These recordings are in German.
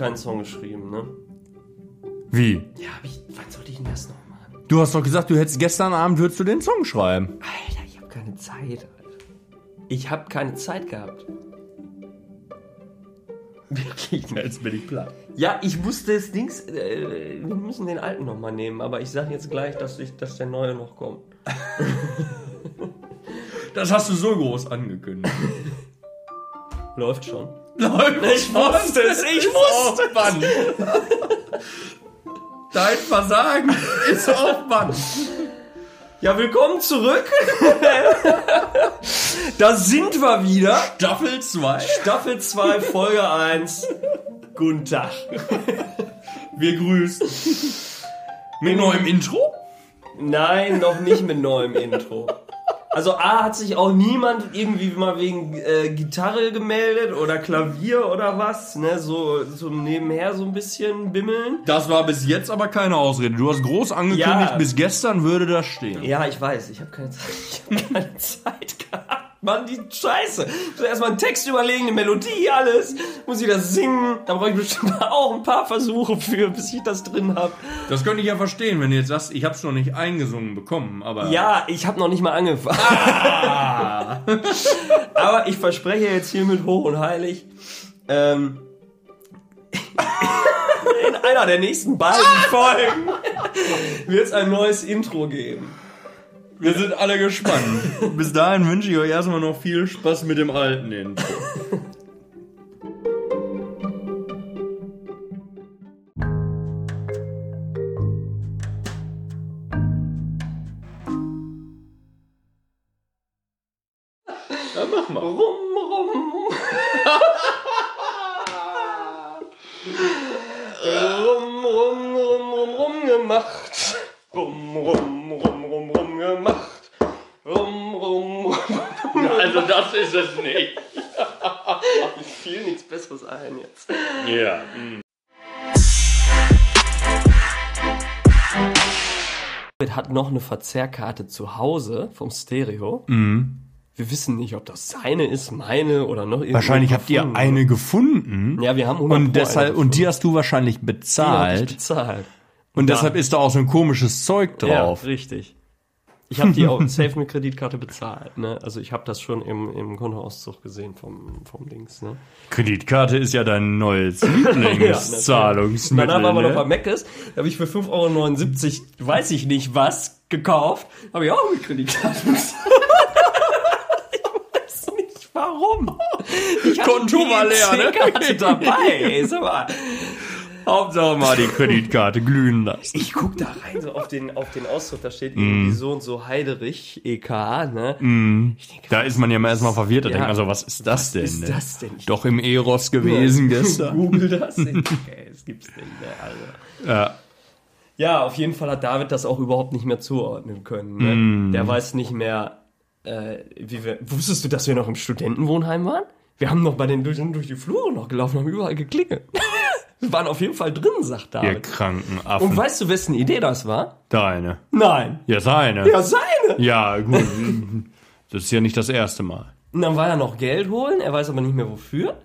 keinen Song geschrieben, ne? Wie? Ja, hab ich. Wann sollte ich denn das noch machen? Du hast doch gesagt, du hättest gestern Abend würdest du den Song schreiben. Alter, ich habe keine Zeit, Alter. Ich habe keine Zeit gehabt. Wirklich. Jetzt bin ich platt. Ja, ich musste das Dings. Äh, wir müssen den alten nochmal nehmen, aber ich sage jetzt gleich, dass, ich, dass der neue noch kommt. Das hast du so groß angekündigt. Läuft schon. Läuft. Ich wusste es, ich wusste auf Band. Dein Versagen ist auf Band. Ja, willkommen zurück. da sind wir wieder. Staffel 2. Staffel 2, Folge 1. Guten Tag. Wir grüßen. Mit neuem Intro? Nein, noch nicht mit neuem Intro. Also A hat sich auch niemand irgendwie mal wegen äh, Gitarre gemeldet oder Klavier oder was, ne, so, so nebenher so ein bisschen bimmeln. Das war bis jetzt aber keine Ausrede. Du hast groß angekündigt, Ja. bis gestern würde das stehen. Ja, ich weiß, ich habe keine Zeit, ich habe keine Zeit gehabt. Mann, die Scheiße. Ich muss erstmal einen Text überlegen, eine Melodie, alles. Muss ich das singen? Da brauche ich bestimmt auch ein paar Versuche für, bis ich das drin habe. Das könnte ich ja verstehen, wenn du jetzt sagst, ich hab's noch nicht eingesungen bekommen, aber. Ja, ich habe noch nicht mal angefangen. Aber ich verspreche jetzt hiermit hoch und heilig, ähm, in einer der nächsten beiden Folgen wird es ein neues Intro geben. Wir sind alle gespannt. Bis dahin wünsche ich euch erstmal noch viel Spaß mit dem alten Intro. ein jetzt. Ja. hat noch eine Verzerrkarte zu Hause vom Stereo. Wir wissen nicht, ob das seine ist, meine oder noch irgendwo Wahrscheinlich habt ihr eine gefunden. Ja, wir haben 100 Und deshalb, eine und die hast du wahrscheinlich Die hab ich bezahlt. bezahlt. Und deshalb ist da auch so ein komisches Zeug drauf. Ja, richtig. Ich habe die auch safe mit Kreditkarte bezahlt. Ne? Also ich habe das schon im, im Kontoauszug gesehen vom, vom Dings. Ne? Kreditkarte ist ja dein neues. Lieblingszahlungsmittel. Danach waren wir noch bei ne? Meckes. Da habe ich für 5,79 Euro, weiß ich nicht was, gekauft. Habe ich auch mit Kreditkarte bezahlt. ich weiß nicht warum. Ich Konto war leer, ne? Karte dabei. Ey, sag mal. Hauptsache mal die Kreditkarte glühen lassen. Ich guck da rein, so auf den, auf den Ausdruck, da steht Mm. irgendwie so und so Heiderich, EK, ne? Ich denke, Da ist man ja mal erstmal verwirrt und Ja. denkt man so, was ist das denn? ist ne? das denn? Ich Doch im Eros gewesen gestern. Google das. Okay, das gibt's nicht, ne? Also. Ja. Ja, auf jeden Fall hat David das auch überhaupt nicht mehr zuordnen können. Ne? Mm. Der weiß nicht mehr, äh, wie wir. Wusstest du, dass wir noch im Studentenwohnheim waren? Wir haben noch bei den durch, durch die Flure noch gelaufen, haben überall geklingelt. Wir waren auf jeden Fall drin, sagt Ihr David. kranken Und Affen. weißt du, wessen Idee das war? Deine. Nein. Ja, seine. Ja, seine. Ja, gut. Das ist ja nicht das erste Mal. Und dann war er noch Geld holen, er weiß aber nicht mehr wofür.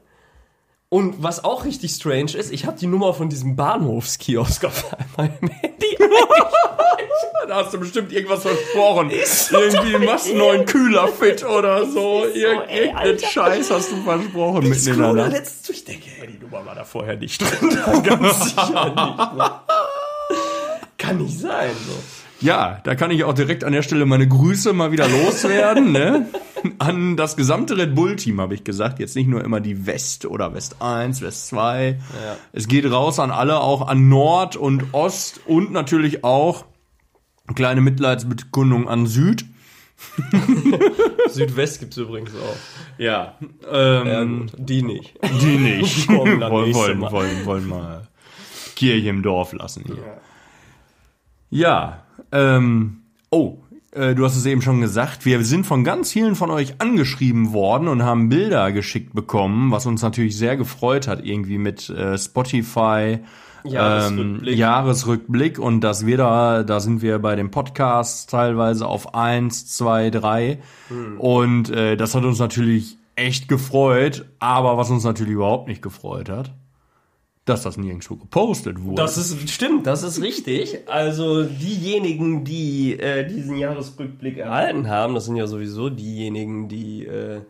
Und was auch richtig strange ist, ich habe die Nummer von diesem Bahnhofskiosk auf einmal im Handy. Da hast du bestimmt irgendwas versprochen. so Irgendwie machst du einen neuen Kühler fit oder so. So, ey, Irgendeinen. Scheiß hast du versprochen Ich mitten in der scrolle Nacht. letztens durch, ich denke, hey, die Nummer war da vorher nicht drin. Ganz sicher nicht. Ne? Kann nicht sein. So. Ja, da kann ich auch direkt an der Stelle meine Grüße mal wieder loswerden, ne? An das gesamte Red Bull-Team habe ich gesagt. Jetzt nicht nur immer die West oder West 1, West 2. Ja. Es geht raus an alle, auch an Nord und Ost und natürlich auch kleine Mitleidsbekundung an Süd. Südwest gibt's übrigens auch. Ja, ähm, Ja, gut. Die nicht. die nicht. Wollen, wollen, Mal. wollen, wollen mal Kirche im Dorf lassen hier. Ja, ähm, oh, äh, du hast es eben schon gesagt, wir sind von ganz vielen von euch angeschrieben worden und haben Bilder geschickt bekommen, was uns natürlich sehr gefreut hat, irgendwie mit äh, Spotify. Jahresrückblick. Ähm, Jahresrückblick und dass wir da, da sind wir bei den Podcasts teilweise auf eins, zwei, drei und äh, das hat uns natürlich echt gefreut, aber was uns natürlich überhaupt nicht gefreut hat, dass das nirgendwo gepostet wurde. Das ist stimmt, das ist richtig. Also diejenigen, die äh, diesen Jahresrückblick erhalten haben, das sind ja sowieso diejenigen, die äh,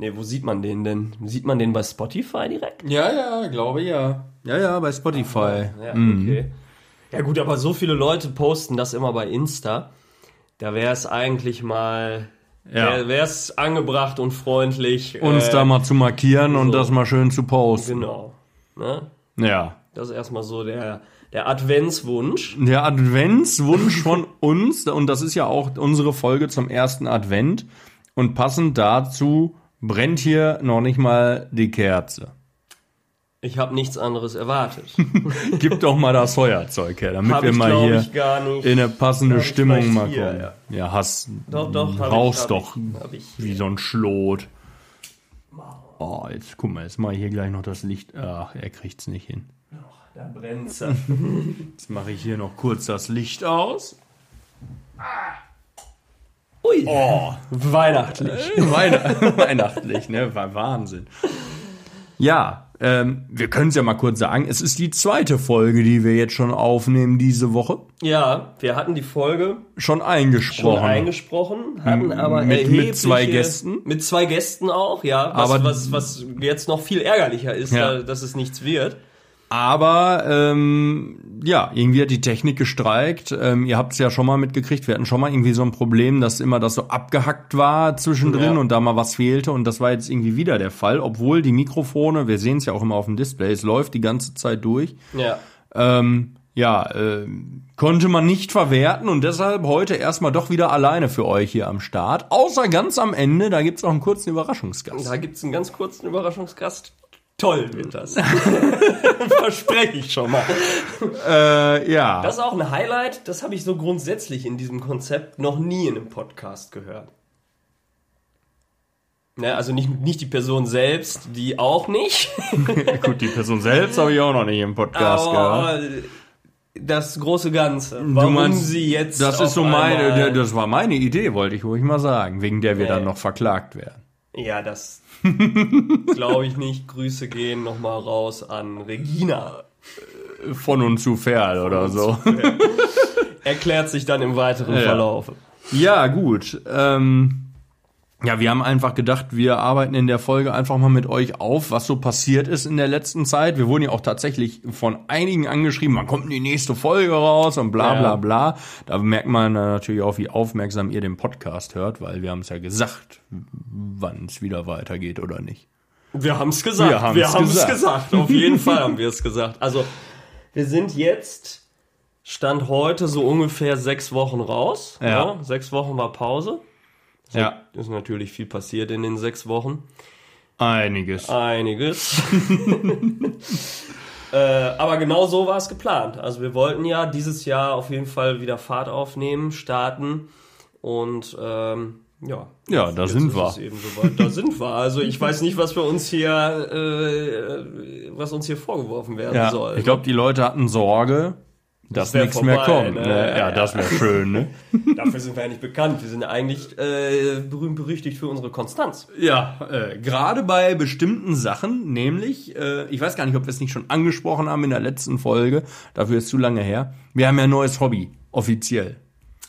Ne, wo sieht man den denn? Sieht man den bei Spotify direkt? Ja, ja, glaube ja. Ja, ja, bei Spotify. Ja, okay. Ja gut, aber so viele Leute posten das immer bei Insta. Da wäre es eigentlich mal Ja. wäre es angebracht und freundlich Uns äh, da mal zu markieren und so. das mal schön zu posten. genau. Ne? Ja. Das ist erstmal so der der Adventswunsch. Der Adventswunsch von uns, und das ist ja auch unsere Folge zum ersten Advent. Und passend dazu brennt hier noch nicht mal die Kerze. Ich habe nichts anderes erwartet. Gib doch mal das Feuerzeug her, damit Hab wir ich, mal hier ich, nicht. in eine passende ich Stimmung mal hier, kommen. ja. Ja, hast, Doch, doch, ich, hab doch ich, ich. wie so ein Schlot. Oh, jetzt guck mal, jetzt mal hier gleich noch das Licht. Ach, er kriegt's nicht hin. Da brennt's. Jetzt mache ich hier noch kurz das Licht aus. Ui. Oh, Weihnachtlich. Weihn weihnachtlich, ne? War Wahnsinn. Ja, ähm, wir können es ja mal kurz sagen. Es ist die zweite Folge, die wir jetzt schon aufnehmen diese Woche. Ja, wir hatten die Folge Schon schon eingesprochen. eingesprochen, hatten aber Mit- mit zwei Gästen? Mit zwei Gästen auch, ja. Was, Aber- was, was jetzt noch viel ärgerlicher ist, Ja. da, dass es nichts wird. Aber ähm, ja, irgendwie hat die Technik gestreikt. Ähm, ihr habt es ja schon mal mitgekriegt. Wir hatten schon mal irgendwie so ein Problem, dass immer das so abgehackt war zwischendrin Ja. und da mal was fehlte. Und das war jetzt irgendwie wieder der Fall, obwohl die Mikrofone, wir sehen es ja auch immer auf dem Display, es läuft die ganze Zeit durch. Ja. Ähm, ja, ähm, konnte man nicht verwerten und deshalb heute erstmal doch wieder alleine für euch hier am Start. Außer ganz am Ende, da gibt's noch einen kurzen Überraschungsgast. Da gibt's einen ganz kurzen Überraschungsgast. Toll wird das. Verspreche ich schon mal. Äh, ja. Das ist auch ein Highlight, das habe ich so grundsätzlich in diesem Konzept noch nie in einem Podcast gehört. Ne, also nicht, nicht die Person selbst, die auch nicht. Gut, die Person selbst habe ich auch noch nicht im Podcast gehört. Aber das große Ganze. Warum meinst, sie jetzt. Das ist so meine, das war meine Idee, wollte ich ruhig mal sagen, wegen der wir Nee. dann noch verklagt werden. Ja, das glaube ich nicht. Grüße gehen nochmal raus an Regina. Von und zu Ferl oder so. Erklärt sich dann im weiteren Ja. Verlauf. Ja, gut. Ähm, ja, wir haben einfach gedacht, wir arbeiten in der Folge einfach mal mit euch auf, was so passiert ist in der letzten Zeit. Wir wurden ja auch tatsächlich von einigen angeschrieben, wann kommt denn die nächste Folge raus und bla Ja. bla bla. Da merkt man äh, natürlich auch, wie aufmerksam ihr den Podcast hört, weil wir haben es ja gesagt, wann es wieder weitergeht oder nicht. Wir haben es gesagt. Wir Wir haben's gesagt. gesagt. Auf jeden Fall haben wir es gesagt. Also, wir sind jetzt, Stand heute, so ungefähr sechs Wochen raus. Ja. Ne? Sechs Wochen war Pause. Ja, Ist natürlich viel passiert in den sechs Wochen. einiges. Einiges. äh, aber genau so war es geplant. Also wir wollten ja dieses Jahr auf jeden Fall wieder Fahrt aufnehmen, starten und ähm, ja. Ja, da sind wir. soweit. Da sind wir. Also ich weiß nicht, was wir uns hier, äh, was uns hier vorgeworfen werden Ja, soll. ich glaube, die Leute hatten Sorge, dass wär nichts mehr kommt. ne? Ne? Ja, Ja, das wäre schön, ne? Dafür sind wir ja nicht bekannt. Wir sind ja eigentlich äh, berühmt berüchtigt für unsere Konstanz. Ja, äh, gerade bei bestimmten Sachen, nämlich, äh, ich weiß gar nicht, ob wir es nicht schon angesprochen haben in der letzten Folge, dafür ist zu lange her. Wir haben ja ein neues Hobby, offiziell.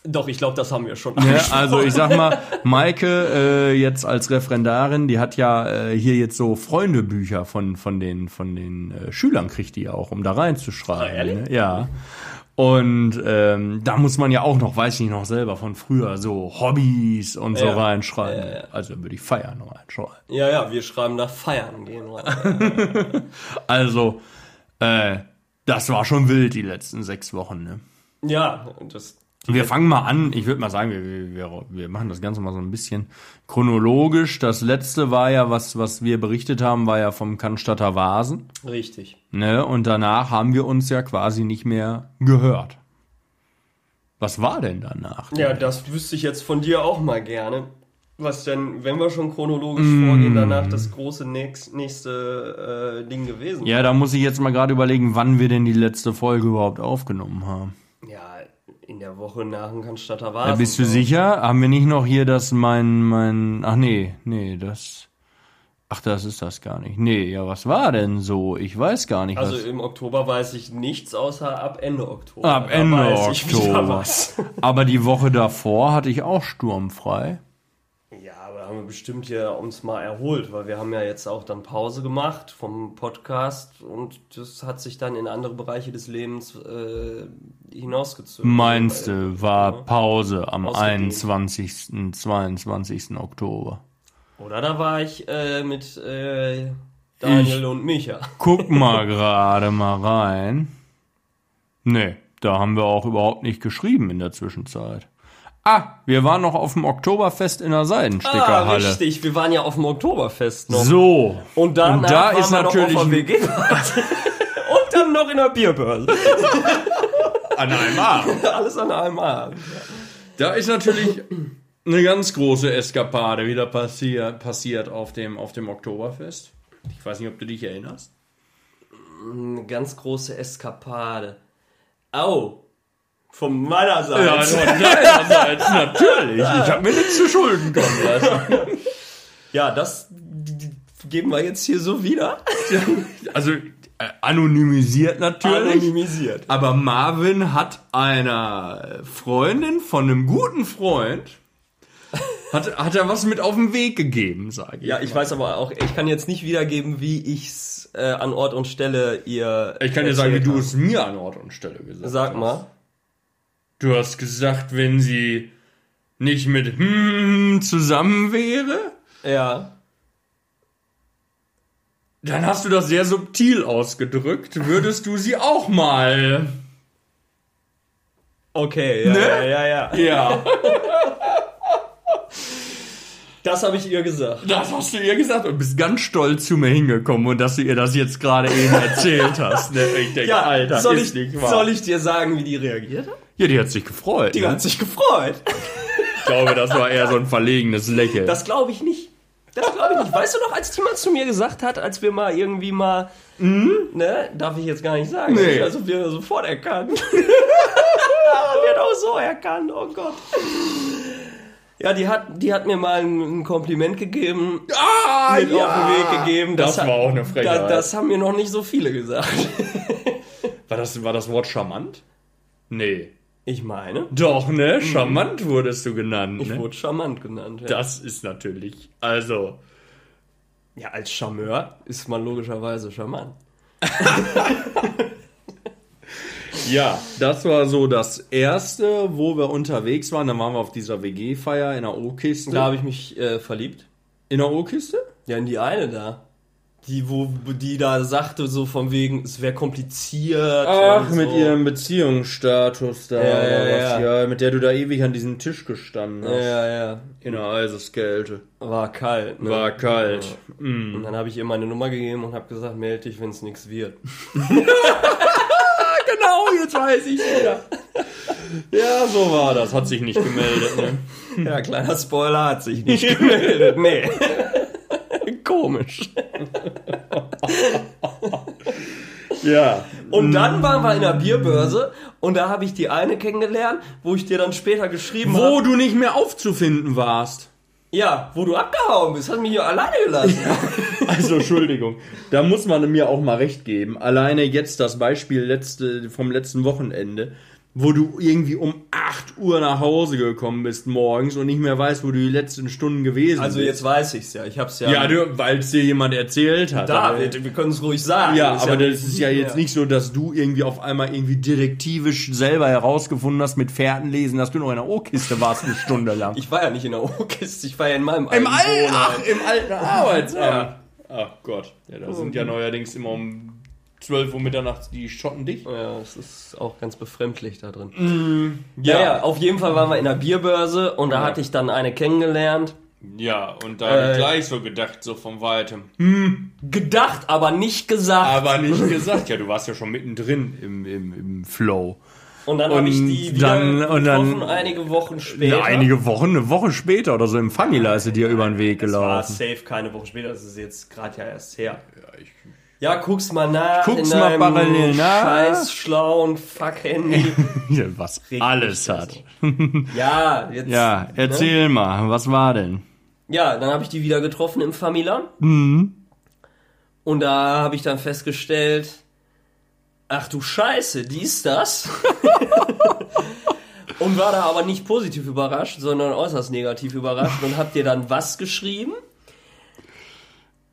Doch, ich glaube, das haben wir schon. Ja, also ich sag mal, Maike äh, jetzt als Referendarin, die hat ja äh, hier jetzt so Freundebücher von von den von den äh, Schülern kriegt die auch, um da reinzuschreiben. Ah, ne? Ja. Und ähm, da muss man ja auch noch, weiß ich noch selber von früher, so Hobbys und so Ja. reinschreiben. Also würde ich feiern reinschreiben. Ja, ja, wir schreiben nach Feiern gehen. rein. Also, äh, das war schon wild die letzten sechs Wochen. Ne? Ja, das. Wir fangen mal an. Ich würde mal sagen, wir, wir, wir machen das Ganze mal so ein bisschen chronologisch. Das letzte war ja, was, was wir berichtet haben, war ja vom Cannstatter Vasen. Richtig. Ne? Und danach haben wir uns ja quasi nicht mehr gehört. Was war denn danach? Ja, das wüsste ich jetzt von dir auch mal gerne. Was denn, wenn wir schon chronologisch vorgehen, danach das große nächst, nächste äh, Ding gewesen? Ja, da muss ich jetzt mal gerade überlegen, wann wir denn die letzte Folge überhaupt aufgenommen haben. Ja, in der Woche nach dem Cannstatter Ja, Vasen. bist du sicher? Haben wir nicht noch hier das mein, mein, ach nee, nee, das, Ach, das ist das gar nicht. Nee, ja, was war denn so? Ich weiß gar nicht. Also was. im Oktober weiß ich nichts außer ab Ende Oktober. Ab Ende Oktober. was. Aber die Woche davor hatte ich auch sturmfrei. Ja, haben wir bestimmt hier uns mal erholt, weil wir haben ja jetzt auch dann Pause gemacht vom Podcast und das hat sich dann in andere Bereiche des Lebens äh, hinausgezogen. Meinst du, war Pause am Ausgedient. 21., 22. Oktober. Oder da war ich äh, mit äh, Daniel und Micha. Guck mal gerade mal rein. Nee, da haben wir auch überhaupt nicht geschrieben in der Zwischenzeit. Ah, wir waren noch auf dem Oktoberfest in der Ah, Seidenstickerhalle. richtig, wir waren ja auf dem Oktoberfest noch. so. Und danach Und da ist natürlich noch auf WG Und dann noch in der Bierbörse. an einem Abend. Alles an einem Abend. Da ist natürlich eine ganz große Eskapade wieder passiert, passiert auf, dem, auf dem Oktoberfest. Ich weiß nicht, ob du dich erinnerst. Eine ganz große Eskapade. Au. Von meiner Seite. von deinerseits, natürlich. Ich habe mir nichts zu Schulden kommen lassen. Ja, das geben wir jetzt hier so wieder. Also äh, anonymisiert natürlich. Anonymisiert. Aber Marvin hat einer Freundin von einem guten Freund hat, hat er was mit auf den Weg gegeben, sage ich. Ja, ich weiß aber auch, ich kann jetzt nicht wiedergeben, wie ich's äh, an Ort und Stelle ihr. Ich kann dir sagen, wie du es mir an Ort und Stelle gesagt hast. Sag mal. Du hast gesagt, wenn sie nicht mit hm zusammen wäre, Ja. dann hast du das sehr subtil ausgedrückt. Würdest du sie auch mal? Okay, ja, Ne? ja, ja, ja. Ja, Das habe ich ihr gesagt. das hast du ihr gesagt und bist ganz stolz zu mir hingekommen und dass du ihr das jetzt gerade eben erzählt hast. Ne? Ich denke, Ja, Alter, soll, ist ich, nicht wahr. soll ich dir sagen, wie die reagiert hat? Ja, die hat sich gefreut. Die ne? hat sich gefreut. Ich glaube, das war eher so ein verlegenes Lächeln. Das glaube ich nicht. Das glaube ich nicht. Weißt du noch, als mal zu mir gesagt hat, als wir mal irgendwie mal, ne, darf ich jetzt gar nicht sagen, Nee. also wir sofort erkannt. wird auch so erkannt, oh Gott. Ja, die hat, die hat mir mal ein, ein Kompliment gegeben, ah, mit auf den Weg gegeben. Das hat- war auch eine Frechheit. Da, das haben mir noch nicht so viele gesagt. War das, war das Wort charmant? Nee. Ich meine, Doch, ne? Charmant wurdest du genannt, ich ne? wurde charmant genannt. Ja. Das ist natürlich, also, ja, als Charmeur ist man logischerweise charmant. ja, das war so das erste, wo wir unterwegs waren. Dann waren wir auf dieser WG-Feier in der O-Kiste. Da habe ich mich äh, verliebt. In der O-Kiste? Ja, in die eine da. Die, wo die da sagte, so von wegen, es wäre kompliziert. und so. Beziehungsstatus da. Ja, ja, oder ja. ja, mit der du da ewig an diesem Tisch gestanden hast. Ja, ja. In der Eiseskälte. War kalt. Ne? War kalt. Ja. Mm. Und dann habe ich ihr meine Nummer gegeben und habe gesagt, melde dich, wenn es nichts wird. Genau, jetzt weiß ich wieder. Ja, so war das. Hat sich nicht gemeldet, ne? Ja, kleiner Spoiler, hat sich nicht gemeldet. Nee. Komisch. Ja. Und dann waren wir in der Bierbörse und da habe ich die eine kennengelernt, wo ich dir dann später geschrieben habe. Wo du nicht mehr aufzufinden warst. Ja, wo du abgehauen bist, hast mich hier alleine gelassen. Also, Entschuldigung. Da muss man mir auch mal recht geben. Alleine jetzt das Beispiel letzte, vom letzten Wochenende, wo du irgendwie um 8 Uhr nach Hause gekommen bist morgens und nicht mehr weißt, wo du die letzten Stunden gewesen Also bist. jetzt weiß ich's ja. Ich hab's ja. Ja, weil es dir jemand erzählt hat. da, Aber- wir, können es ruhig sagen. Ja, Ist aber das ist ja jetzt Ja. nicht so, dass du irgendwie auf einmal irgendwie detektivisch selber herausgefunden hast mit Fährten lesen, dass du noch in der O-Kiste warst eine Stunde lang. Ich war ja nicht in der O-Kiste, ich war ja in meinem Im alten Wohnheim. ach, im alten Arbeitsamt. Ja. Ach Gott, ja, da sind ja neuerdings immer um 12 Uhr mitternachts die Schotten dicht. Ja, es ist auch ganz befremdlich da drin. Ja, ja, auf jeden Fall waren wir in der Bierbörse und da Ja. hatte ich dann eine kennengelernt. Ja, und da Äh, ich gleich so gedacht, so von weitem. Gedacht, aber nicht gesagt. Aber nicht gesagt, ja, du warst ja schon mittendrin im, im, im Flow. Und dann habe ich die wieder dann- und dann- getroffen, einige Wochen später. Ja, einige Wochen, eine Woche später oder so im Famila ist sie dir über den Weg Das war gelaufen. safe keine Woche später, das ist jetzt gerade ja erst her. Ja, guck's mal nach. Guck's in mal parallel nach. Scheiß schlauen Fuck-Handy. Ja, Was Regt alles hat. ja, jetzt. Ja, erzähl mal, was war denn? Ja, dann habe ich die wieder getroffen im Famila. Mhm. Und da habe ich dann festgestellt, ach du Scheiße, die ist das. und war da aber nicht positiv überrascht, sondern äußerst negativ überrascht und hab dir dann was geschrieben?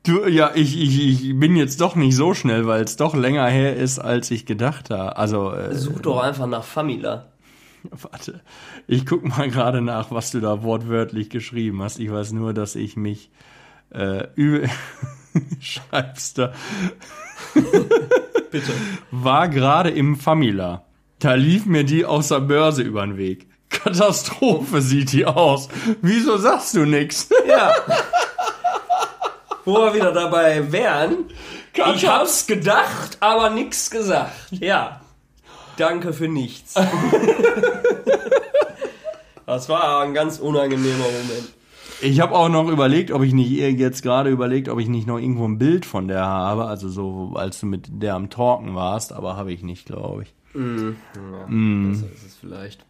Du, ja, ich, ich, ich bin jetzt doch nicht so schnell, weil es doch länger her ist, als ich gedacht habe. Also, äh, Such doch einfach nach Famila. warte. Ich guck mal gerade nach, was du da wortwörtlich geschrieben hast. Ich weiß nur, dass ich mich äh, übel schreibst da. Bitte. War gerade im Famila. Da lief mir die aus der Börse über den Weg. Katastrophe sieht die aus. Wieso sagst du nix? Ja. Wo wir wieder dabei wären. Ich hab's gedacht, aber nix gesagt. Ja. Danke für nichts. Das war ein ganz unangenehmer Moment. Ich habe auch noch überlegt, ob ich nicht jetzt gerade überlegt, ob ich nicht noch irgendwo ein Bild von der habe, also so als du mit der am Talken warst, aber habe ich nicht, glaube ich. Ja, besser ist es vielleicht.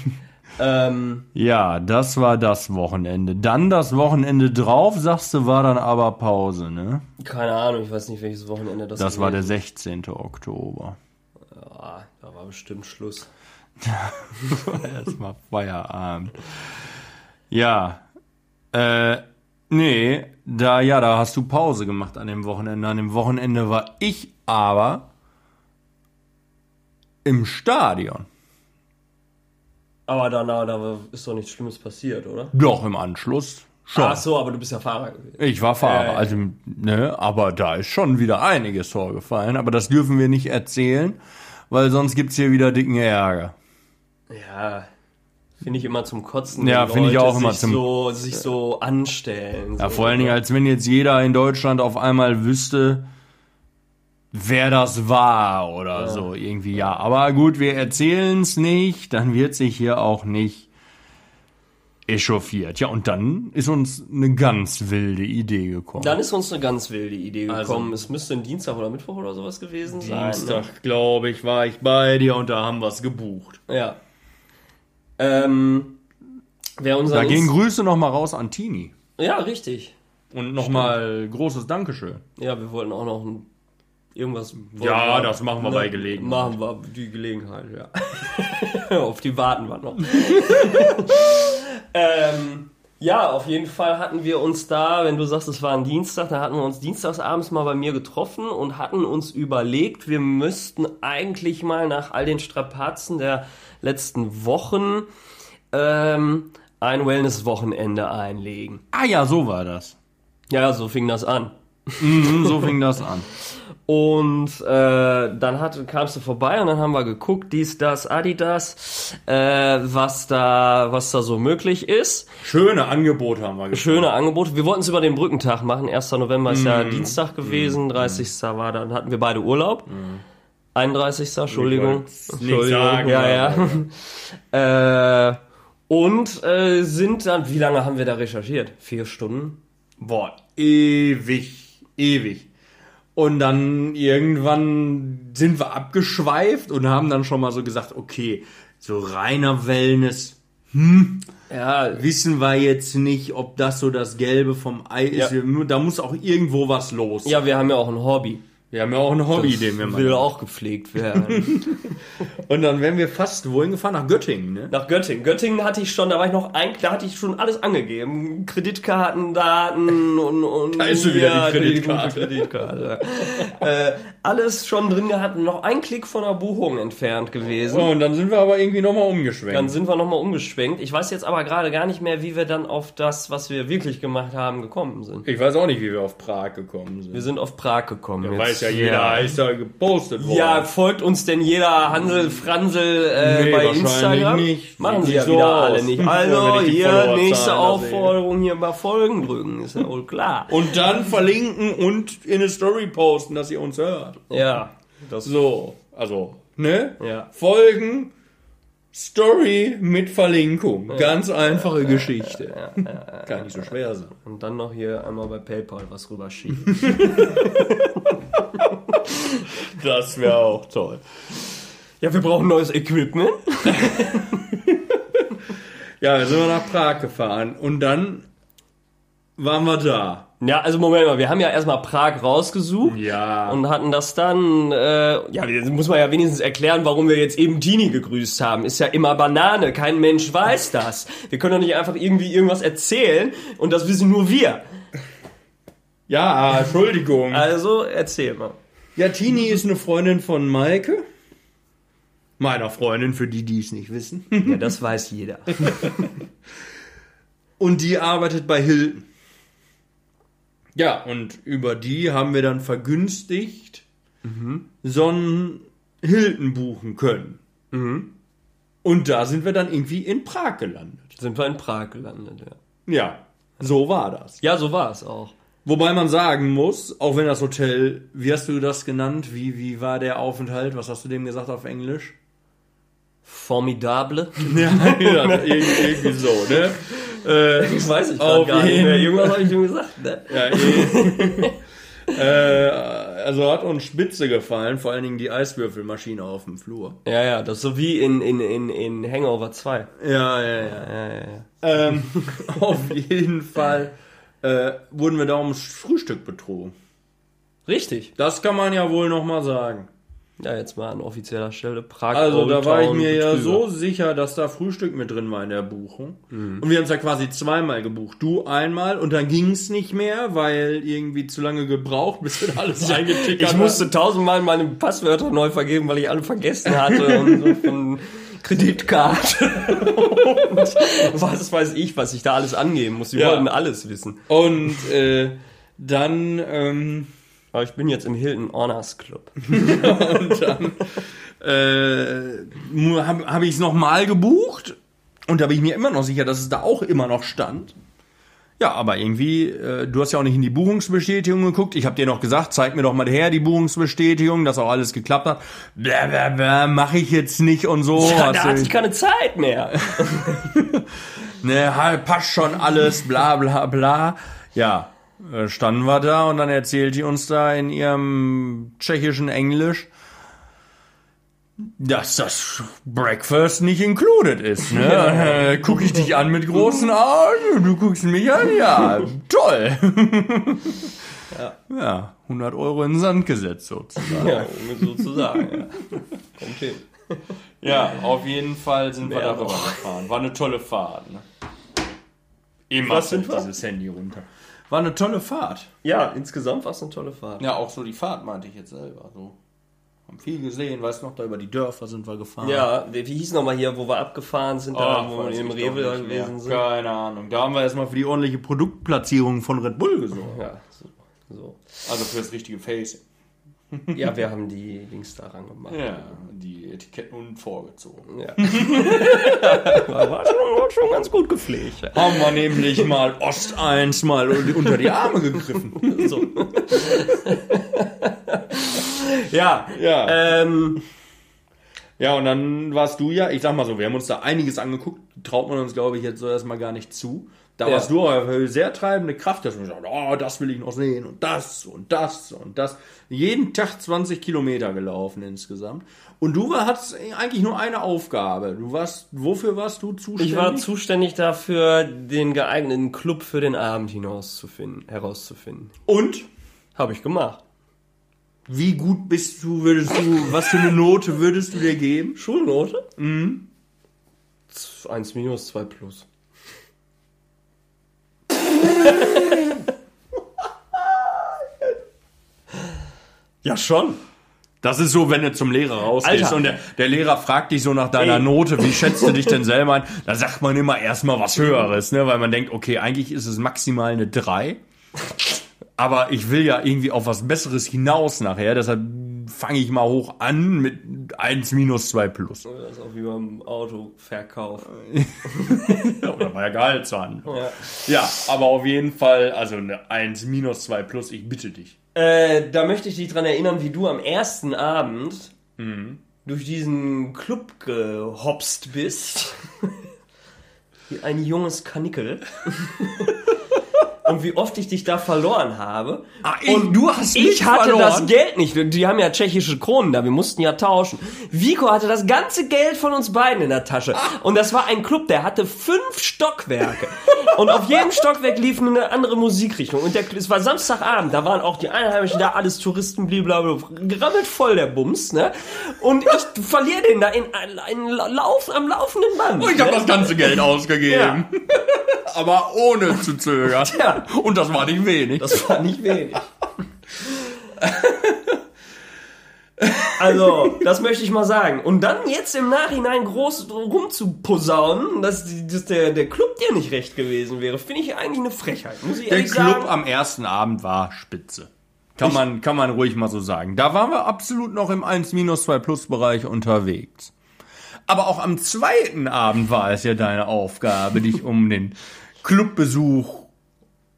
ähm, Ja, das war das Wochenende. Dann das Wochenende drauf, sagst du, war dann aber Pause, ne? keine Ahnung, ich weiß nicht, welches Wochenende das Das war der gewesen 16. Oktober. Ja, da war bestimmt Schluss. Erstmal Feierabend. Ja. Äh, nee, da, ja, da hast du Pause gemacht an dem Wochenende. An dem Wochenende war ich aber im Stadion. Aber danach, da ist doch nichts Schlimmes passiert, oder? Doch, im Anschluss schon. Ach so, aber du bist ja Fahrer gewesen. Ich war Fahrer, ja. also, ne, aber da ist schon wieder einiges vorgefallen. Aber das dürfen wir nicht erzählen, weil sonst gibt's hier wieder dicken Ärger. Ja, finde ich immer zum Kotzen. Ja, finde ich auch immer zum- So, sich so anstellen. Ja, so. vor allen Dingen, als wenn jetzt jeder in Deutschland auf einmal wüsste, wer das war oder so irgendwie. Ja, aber gut, wir erzählen's nicht, dann wird sich hier auch nicht echauffiert. Ja, und dann ist uns eine ganz wilde Idee gekommen. Dann ist uns eine ganz wilde Idee Also- gekommen. es müsste ein Dienstag oder Mittwoch oder sowas gewesen sein. Ne? Dienstag, glaube ich, war ich bei dir und da haben wir's gebucht. Ja. Ähm, wer unser Da gehen Grüße nochmal raus an Tini. Ja, richtig. Und nochmal großes Dankeschön. Ja, wir wollten auch noch ein, irgendwas. Ja, wir- das machen wir bei Gelegenheit. Machen wir die Gelegenheit, ja. auf die warten wir noch. ähm, ja, auf jeden Fall hatten wir uns da, wenn du sagst, es war ein Dienstag, da hatten wir uns dienstagsabends mal bei mir getroffen und hatten uns überlegt, wir müssten eigentlich mal nach all den Strapazen der letzten Wochen ähm, ein Wellness-Wochenende einlegen. Ah ja, so war das. Ja, so fing das an. Mhm, so fing das an. Und äh, dann hat, kamst du vorbei und dann haben wir geguckt, dies, das, Adidas, äh, was da, was da so möglich ist. Schöne Angebote haben wir gefunden. Schöne Angebote. Wir wollten es über den Brückentag machen. 1. November ist ja Dienstag gewesen, 30. war dann hatten wir beide Urlaub. 31. Entschuldigung. nicht sagen, ja, ja. äh, und äh, sind dann, wie lange haben wir da recherchiert? Vier Stunden? Boah, ewig, ewig. Und dann irgendwann sind wir abgeschweift und haben dann schon mal so gesagt, okay, so reiner Wellness, Ja, wissen wir jetzt nicht, ob das so das Gelbe vom Ei ist. Ja. Da muss auch irgendwo was los. ja, wir haben ja auch ein Hobby. Wir haben ja auch ein Hobby, den wir Will machen. auch gepflegt werden. Und dann wären wir fast wohin gefahren? Nach Göttingen, ne? Nach Göttingen. Göttingen hatte ich schon, da war ich noch ein, da hatte ich schon alles angegeben. Kreditkartendaten und, und Da ist sie wieder, die ja, Kreditkarte. gute Kreditkarte. äh, alles schon drin gehabt, noch ein Klick von der Buchung entfernt gewesen. So, und dann sind wir aber irgendwie nochmal umgeschwenkt. Dann sind wir nochmal umgeschwenkt. Ich weiß jetzt aber gerade gar nicht mehr, wie wir dann auf das, was wir wirklich gemacht haben, gekommen sind. ich weiß auch nicht, wie wir auf Prag gekommen sind. Wir sind auf Prag gekommen. Da weiß ja jeder, ist da gepostet worden. Ja, folgt uns denn jeder Hansel Franzel äh, Nee, bei Instagram? nicht. Machen sie ja so wieder aus. alle nicht. Ja, Also hier nächste Aufforderung hier bei Folgen drücken, ist ja wohl klar. Und dann verlinken und in eine Story posten, dass ihr uns hört. Ja, das So, also, ne? Ja. Folgen, Story mit Verlinkung. Ganz einfache Geschichte. Kann nicht so schwer sein. und dann noch hier einmal bei PayPal was rüberschieben. Das wäre auch toll. ja, wir brauchen neues Equipment. Ja, dann sind wir nach Prag gefahren und dann waren wir da. Ja, also Moment mal, wir haben ja erstmal Prag rausgesucht. Ja. Und hatten das dann, äh, ja, jetzt muss man ja wenigstens erklären, warum wir jetzt eben Tini gegrüßt haben. Ist ja immer Banane, kein Mensch weiß das. Wir können doch nicht einfach irgendwie irgendwas erzählen und das wissen nur wir. ja, Entschuldigung. Also, erzähl mal. Ja, Tini ist eine Freundin von Maike. Meiner Freundin, für die, die es nicht wissen. Ja, das weiß jeder. Und die arbeitet bei Hilton. Ja, und über die haben wir dann vergünstigt so einen Hilton buchen können. Und da sind wir dann irgendwie in Prag gelandet. Sind wir in Prag gelandet, ja. Ja, so war das. Ja, so war es auch. Wobei man sagen muss, auch wenn das Hotel, wie hast du das genannt? Wie, wie war der Aufenthalt? Was hast du dem gesagt auf Englisch? Formidable. Ja, ja irgendwie, so, ne? Äh, Das weiß ich gar nicht mehr. Irgendwas habe ich ihm gesagt, ne? ja, eh. äh, also hat uns spitze gefallen, vor allen Dingen die Eiswürfelmaschine auf dem Flur. Ja, ja, das ist so wie in, in, in, in Hangover 2. Ja, ja, ja. Ja, ja, ja. Ähm, auf jeden Fall äh, wurden wir da ums Frühstück betrogen. Richtig. Das kann man ja wohl noch mal sagen. Ja, jetzt mal an offizieller Stelle. Prag Also da war ich mir ja Betrüger. so sicher, dass da Frühstück mit drin war in der Buchung. Und wir haben es ja quasi zweimal gebucht. Du einmal und dann ging es nicht mehr, weil irgendwie zu lange gebraucht, bis wir da alles eingetickert Ich musste tausendmal meine Passwörter neu vergeben, weil ich alle vergessen hatte und so von Kreditkarte und was weiß ich, was ich da alles angeben muss. Die Ja. wollten alles wissen. Und äh, dann ähm, Aber ich bin jetzt im Hilton Honors Club. und dann äh, habe hab ich es nochmal gebucht und da bin ich mir immer noch sicher, dass es da auch immer noch stand. Ja, aber irgendwie, äh, du hast ja auch nicht in die Buchungsbestätigung geguckt. Ich habe dir noch gesagt, zeig mir doch mal her die Buchungsbestätigung, dass auch alles geklappt hat. Bäh, bäh, bäh, mach ich jetzt nicht und so. Ja, Hast da hatte ich keine Zeit mehr. ne, halt, passt schon alles, bla bla bla. Ja, standen wir da und dann erzählt die uns da in ihrem tschechischen Englisch, dass das Breakfast nicht included ist. Ne? Äh, Guck ich dich an mit großen Augen, du guckst mich an, ja, toll. Ja. Ja, 100 Euro in den Sand gesetzt sozusagen. Ja, um es so zu sagen. Ja. Kommt hin. Ja, auf jeden Fall sind wir darüber doch. gefahren. War eine tolle Fahrt. Ne? Immer wir? dieses Handy runter. War eine tolle Fahrt. Ja, insgesamt war es eine tolle Fahrt. Ja, auch so die Fahrt meinte ich jetzt selber. So. Haben viel gesehen, weißt du noch, da über die Dörfer sind wir gefahren. Ja, wie, wie hieß nochmal hier, wo wir abgefahren sind, da, Ach, wo wir im Rewe da mehr. gewesen sind? Keine Ahnung. Da haben wir erstmal für die ordentliche Produktplatzierung von Red Bull gesorgt. Ja, so. so. Also für das richtige Facing. Ja, wir haben die Dings daran gemacht. Ja, die Etiketten unten vorgezogen. Ja. war, schon, war schon ganz gut gepflegt. Ja. Haben wir nämlich mal Ost 1 mal unter die Arme gegriffen. So. ja, Ja. ähm, Ja, und dann warst du ja, ich sag mal so, wir haben uns da einiges angeguckt, traut man uns, glaube ich, jetzt so erstmal gar nicht zu. Da Ja. warst du aber für sehr treibende Kraft, dass man gesagt, oh, das will ich noch sehen und das und das und das. Jeden Tag 20 Kilometer gelaufen insgesamt. Und du war, hattest eigentlich nur eine Aufgabe. Du warst, wofür warst du zuständig? ich war zuständig dafür, den geeigneten Club für den Abend hinauszufinden, herauszufinden. und? Habe ich gemacht. Wie gut bist du, würdest du, was für eine Note würdest du dir geben? Schulnote? Mhm. 1 minus, 2 plus. Ja, schon. Das ist so, wenn du zum Lehrer rausgehst Alter. und der, der Lehrer fragt dich so nach deiner Ey. Note, wie schätzt du dich denn selber ein? Da sagt man immer erstmal was Höheres, ne? weil man denkt, okay, eigentlich ist es maximal eine 3. Aber ich will ja irgendwie auf was Besseres hinaus nachher, deshalb fange ich mal hoch an mit 1 minus 2 plus. Das ist auch wie beim Autoverkauf. Oder bei der Gehaltsverhandlung. Ja. Ja, aber auf jeden Fall, also eine 1 minus 2 plus, ich bitte dich. Äh, da möchte ich dich dran erinnern, wie du am ersten Abend durch diesen Club gehopst bist. wie ein junges Kanickel. und wie oft ich dich da verloren habe. Ah, ich- und du hast Ich mich hatte verloren? das Geld nicht. Die haben ja tschechische Kronen da. Wir mussten ja tauschen. Vico hatte das ganze Geld von uns beiden in der Tasche. Und das war ein Club, der hatte fünf Stockwerke. Und auf jedem Stockwerk lief eine andere Musikrichtung. Und der, es war Samstagabend. Da waren auch die Einheimischen da, alles Touristen, blablabla. Gerammelt voll der Bums, ne? Und ich verliere den da in, in, Lauf, am laufenden Band. Ich habe ne? das ganze Geld ausgegeben. Aber ohne zu zögern. Ja. Und das war nicht wenig. Das war nicht wenig. Also, das möchte ich mal sagen. Und dann jetzt im Nachhinein groß rumzuposaunen, dass, dass der, der Club dir nicht recht gewesen wäre, finde ich eigentlich eine Frechheit. Muss ich Der ehrlich Club sagen. am ersten Abend war spitze. Kann man, kann man ruhig mal so sagen. Da waren wir absolut noch im 1-2-Plus-Bereich unterwegs. Aber auch am zweiten Abend war es ja deine Aufgabe, dich um den Clubbesuch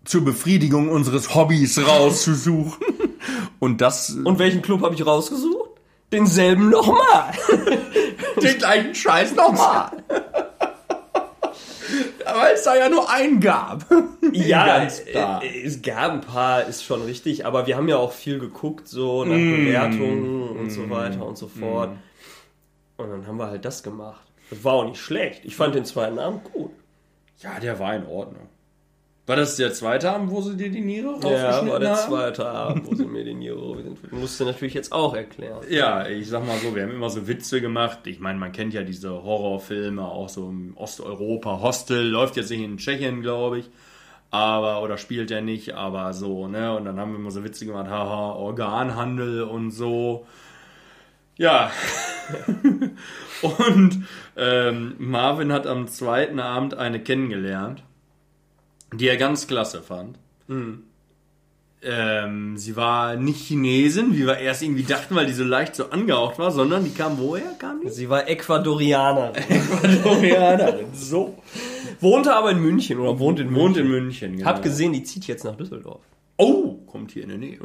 zur Befriedigung unseres Hobbys rauszusuchen. Und das Und welchen Club habe ich rausgesucht? Denselben nochmal. den gleichen Scheiß nochmal. Weil es da ja nur einen gab. Ja, äh, es gab ein paar, ist schon richtig, aber wir haben ja auch viel geguckt, so nach Bewertungen und so weiter und so fort. Und dann haben wir halt das gemacht. Das war auch nicht schlecht. Ich fand den zweiten Abend gut. Ja, der war in Ordnung. War das der zweite Abend, wo sie dir die Niere Ja, rausgeschnitten war der haben? zweite Abend, wo sie mir den Niro musste natürlich jetzt auch erklären. Ja, ich sag mal so, wir haben immer so Witze gemacht. Ich meine, man kennt ja diese Horrorfilme auch so im Osteuropa. Hostel läuft jetzt nicht in Tschechien, glaube ich. Aber, oder spielt er nicht, aber so, ne? Und dann haben wir immer so Witze gemacht, haha, Organhandel und so. Ja. und ähm, Marvin hat am zweiten Abend eine kennengelernt, die er ganz klasse fand. Ähm, sie war nicht Chinesin, wie wir erst irgendwie dachten, weil die so leicht so angehaucht war, sondern die kam woher? Kam die? Sie war Ecuadorianerin. Koreanerin. So. Wohnte aber in München oder wohnt in Wohnt München. in München, genau. Hab gesehen, die zieht jetzt nach Düsseldorf. Oh, kommt hier in der Nähe.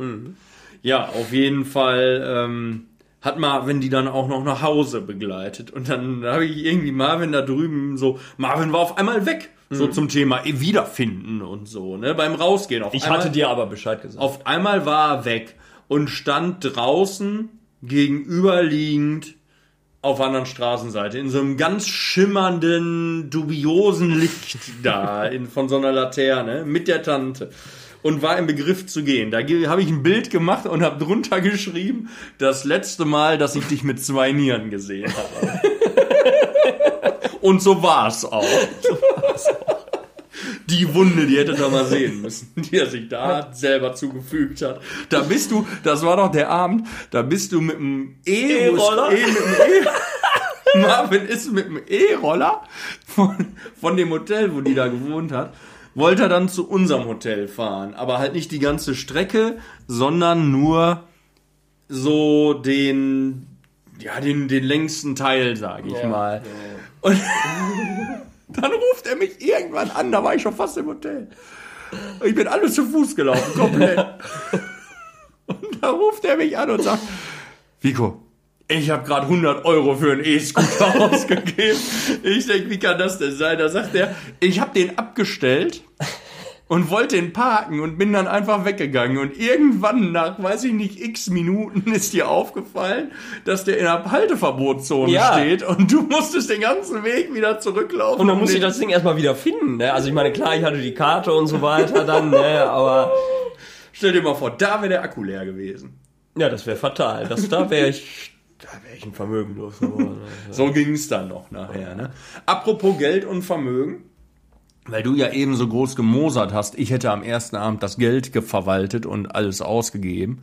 Ja, auf jeden Fall ähm, hat Marvin die dann auch noch nach Hause begleitet. Und dann habe ich irgendwie Marvin da drüben so, Marvin war auf einmal weg. So zum Thema eh, Wiederfinden und so, ne? Beim Rausgehen. Auf Ich einmal, hatte dir aber Bescheid gesagt. Auf einmal war er weg und stand draußen gegenüberliegend auf der anderen Straßenseite in so einem ganz schimmernden, dubiosen Licht da in, von so einer Laterne mit der Tante und war im Begriff zu gehen. Da habe ich ein Bild gemacht und habe drunter geschrieben, das letzte Mal, dass ich dich mit zwei Nieren gesehen habe. und so war es auch. Die Wunde, die hätte er mal sehen müssen, die er sich da selber zugefügt hat. Da bist du, das war doch der Abend, da bist du mit dem E- E-Roller? E, mit dem E Marvin ist mit dem E-Roller von, von dem Hotel, wo die da gewohnt hat, wollte er dann zu unserem Hotel fahren. Aber halt nicht die ganze Strecke, sondern nur so den, ja, den, den längsten Teil, sage ich Ja. mal. Und dann ruft er mich irgendwann an, da war ich schon fast im Hotel. Ich bin alles zu Fuß gelaufen, komplett. und da ruft er mich an und sagt, Vico, ich habe gerade 100 Euro für einen E-Scooter ausgegeben. Ich denke, wie kann das denn sein? Da sagt er, ich habe den abgestellt und wollte den parken und bin dann einfach weggegangen. Und irgendwann nach, weiß ich nicht, x Minuten ist dir aufgefallen, dass der in der Halteverbotszone Ja. steht und du musstest den ganzen Weg wieder zurücklaufen. Und dann musste ich das Ding erstmal wieder finden. Ne? Also ich meine, klar, ich hatte die Karte und so weiter dann, ne? aber Stell dir mal vor, da wäre der Akku leer gewesen. ja, das wäre fatal. Das, da wäre ich, da wäre ich ein Vermögen los. So ging es dann noch nachher. Ne? Apropos Geld und Vermögen, weil du ja eben so groß gemosert hast, ich hätte am ersten Abend das Geld ge- verwaltet und alles ausgegeben.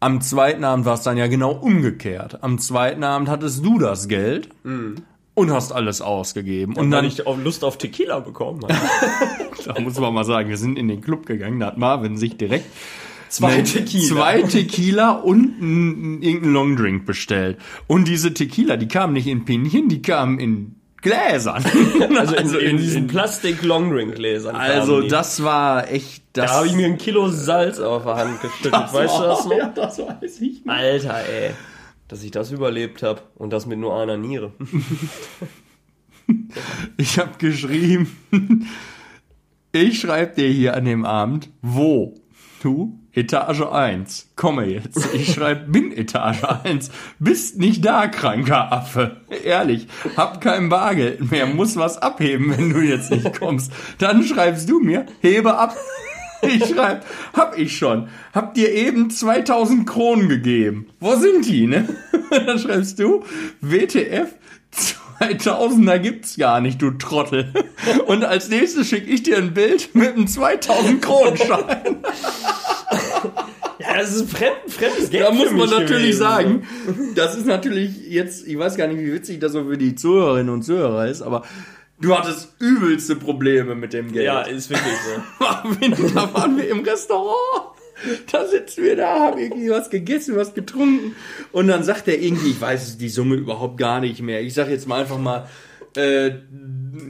Am zweiten Abend war es dann ja genau umgekehrt. Am zweiten Abend hattest du das Geld und hast alles ausgegeben. Und Und dann ich auch Lust auf Tequila bekommen da muss man mal sagen, wir sind in den Club gegangen, da hat Marvin sich direkt Zwei Tequila. Zwei Tequila und ein, irgendeinen Longdrink bestellt. Und diese Tequila, die kamen nicht in Pinchen, die kamen in Gläsern. Also in, in, diesen Plastik-Longdrink-Gläsern. Also das war echt das. Da habe ich mir ein Kilo Salz auf der Hand geschüttet. weißt du das noch? Ja, das weiß ich noch. Alter, ey. Dass ich das überlebt habe und das mit nur einer Niere. Ich habe geschrieben, Ich schreibe dir hier an dem Abend, wo? Du? Etage 1. Komme jetzt. Ich schreibe, bin Etage 1. Bist nicht da, kranker Affe. Ehrlich, hab kein Bargeld mehr, muss was abheben, wenn du jetzt nicht kommst. Dann schreibst du mir, hebe ab. Ich schreibe, hab ich schon. Hab dir eben 2000 Kronen gegeben. Wo sind die, ne? Dann schreibst du, WTF, 2000er gibt's gar nicht, du Trottel. Und als nächstes schicke ich dir ein Bild mit einem 2000 Kronenschein. Ja, das ist fremd, fremdes Geld. Da muss man natürlich gewesen. sagen, das ist natürlich jetzt, ich weiß gar nicht, wie witzig das so für die Zuhörerinnen und Zuhörer ist, aber du hattest übelste Probleme mit dem Geld. Ja, ist wirklich so. da waren wir im Restaurant. Da sitzen wir da, haben irgendwie was gegessen, was getrunken. Und dann sagt er irgendwie, ich weiß die Summe überhaupt gar nicht mehr. Ich sag jetzt mal einfach mal, äh,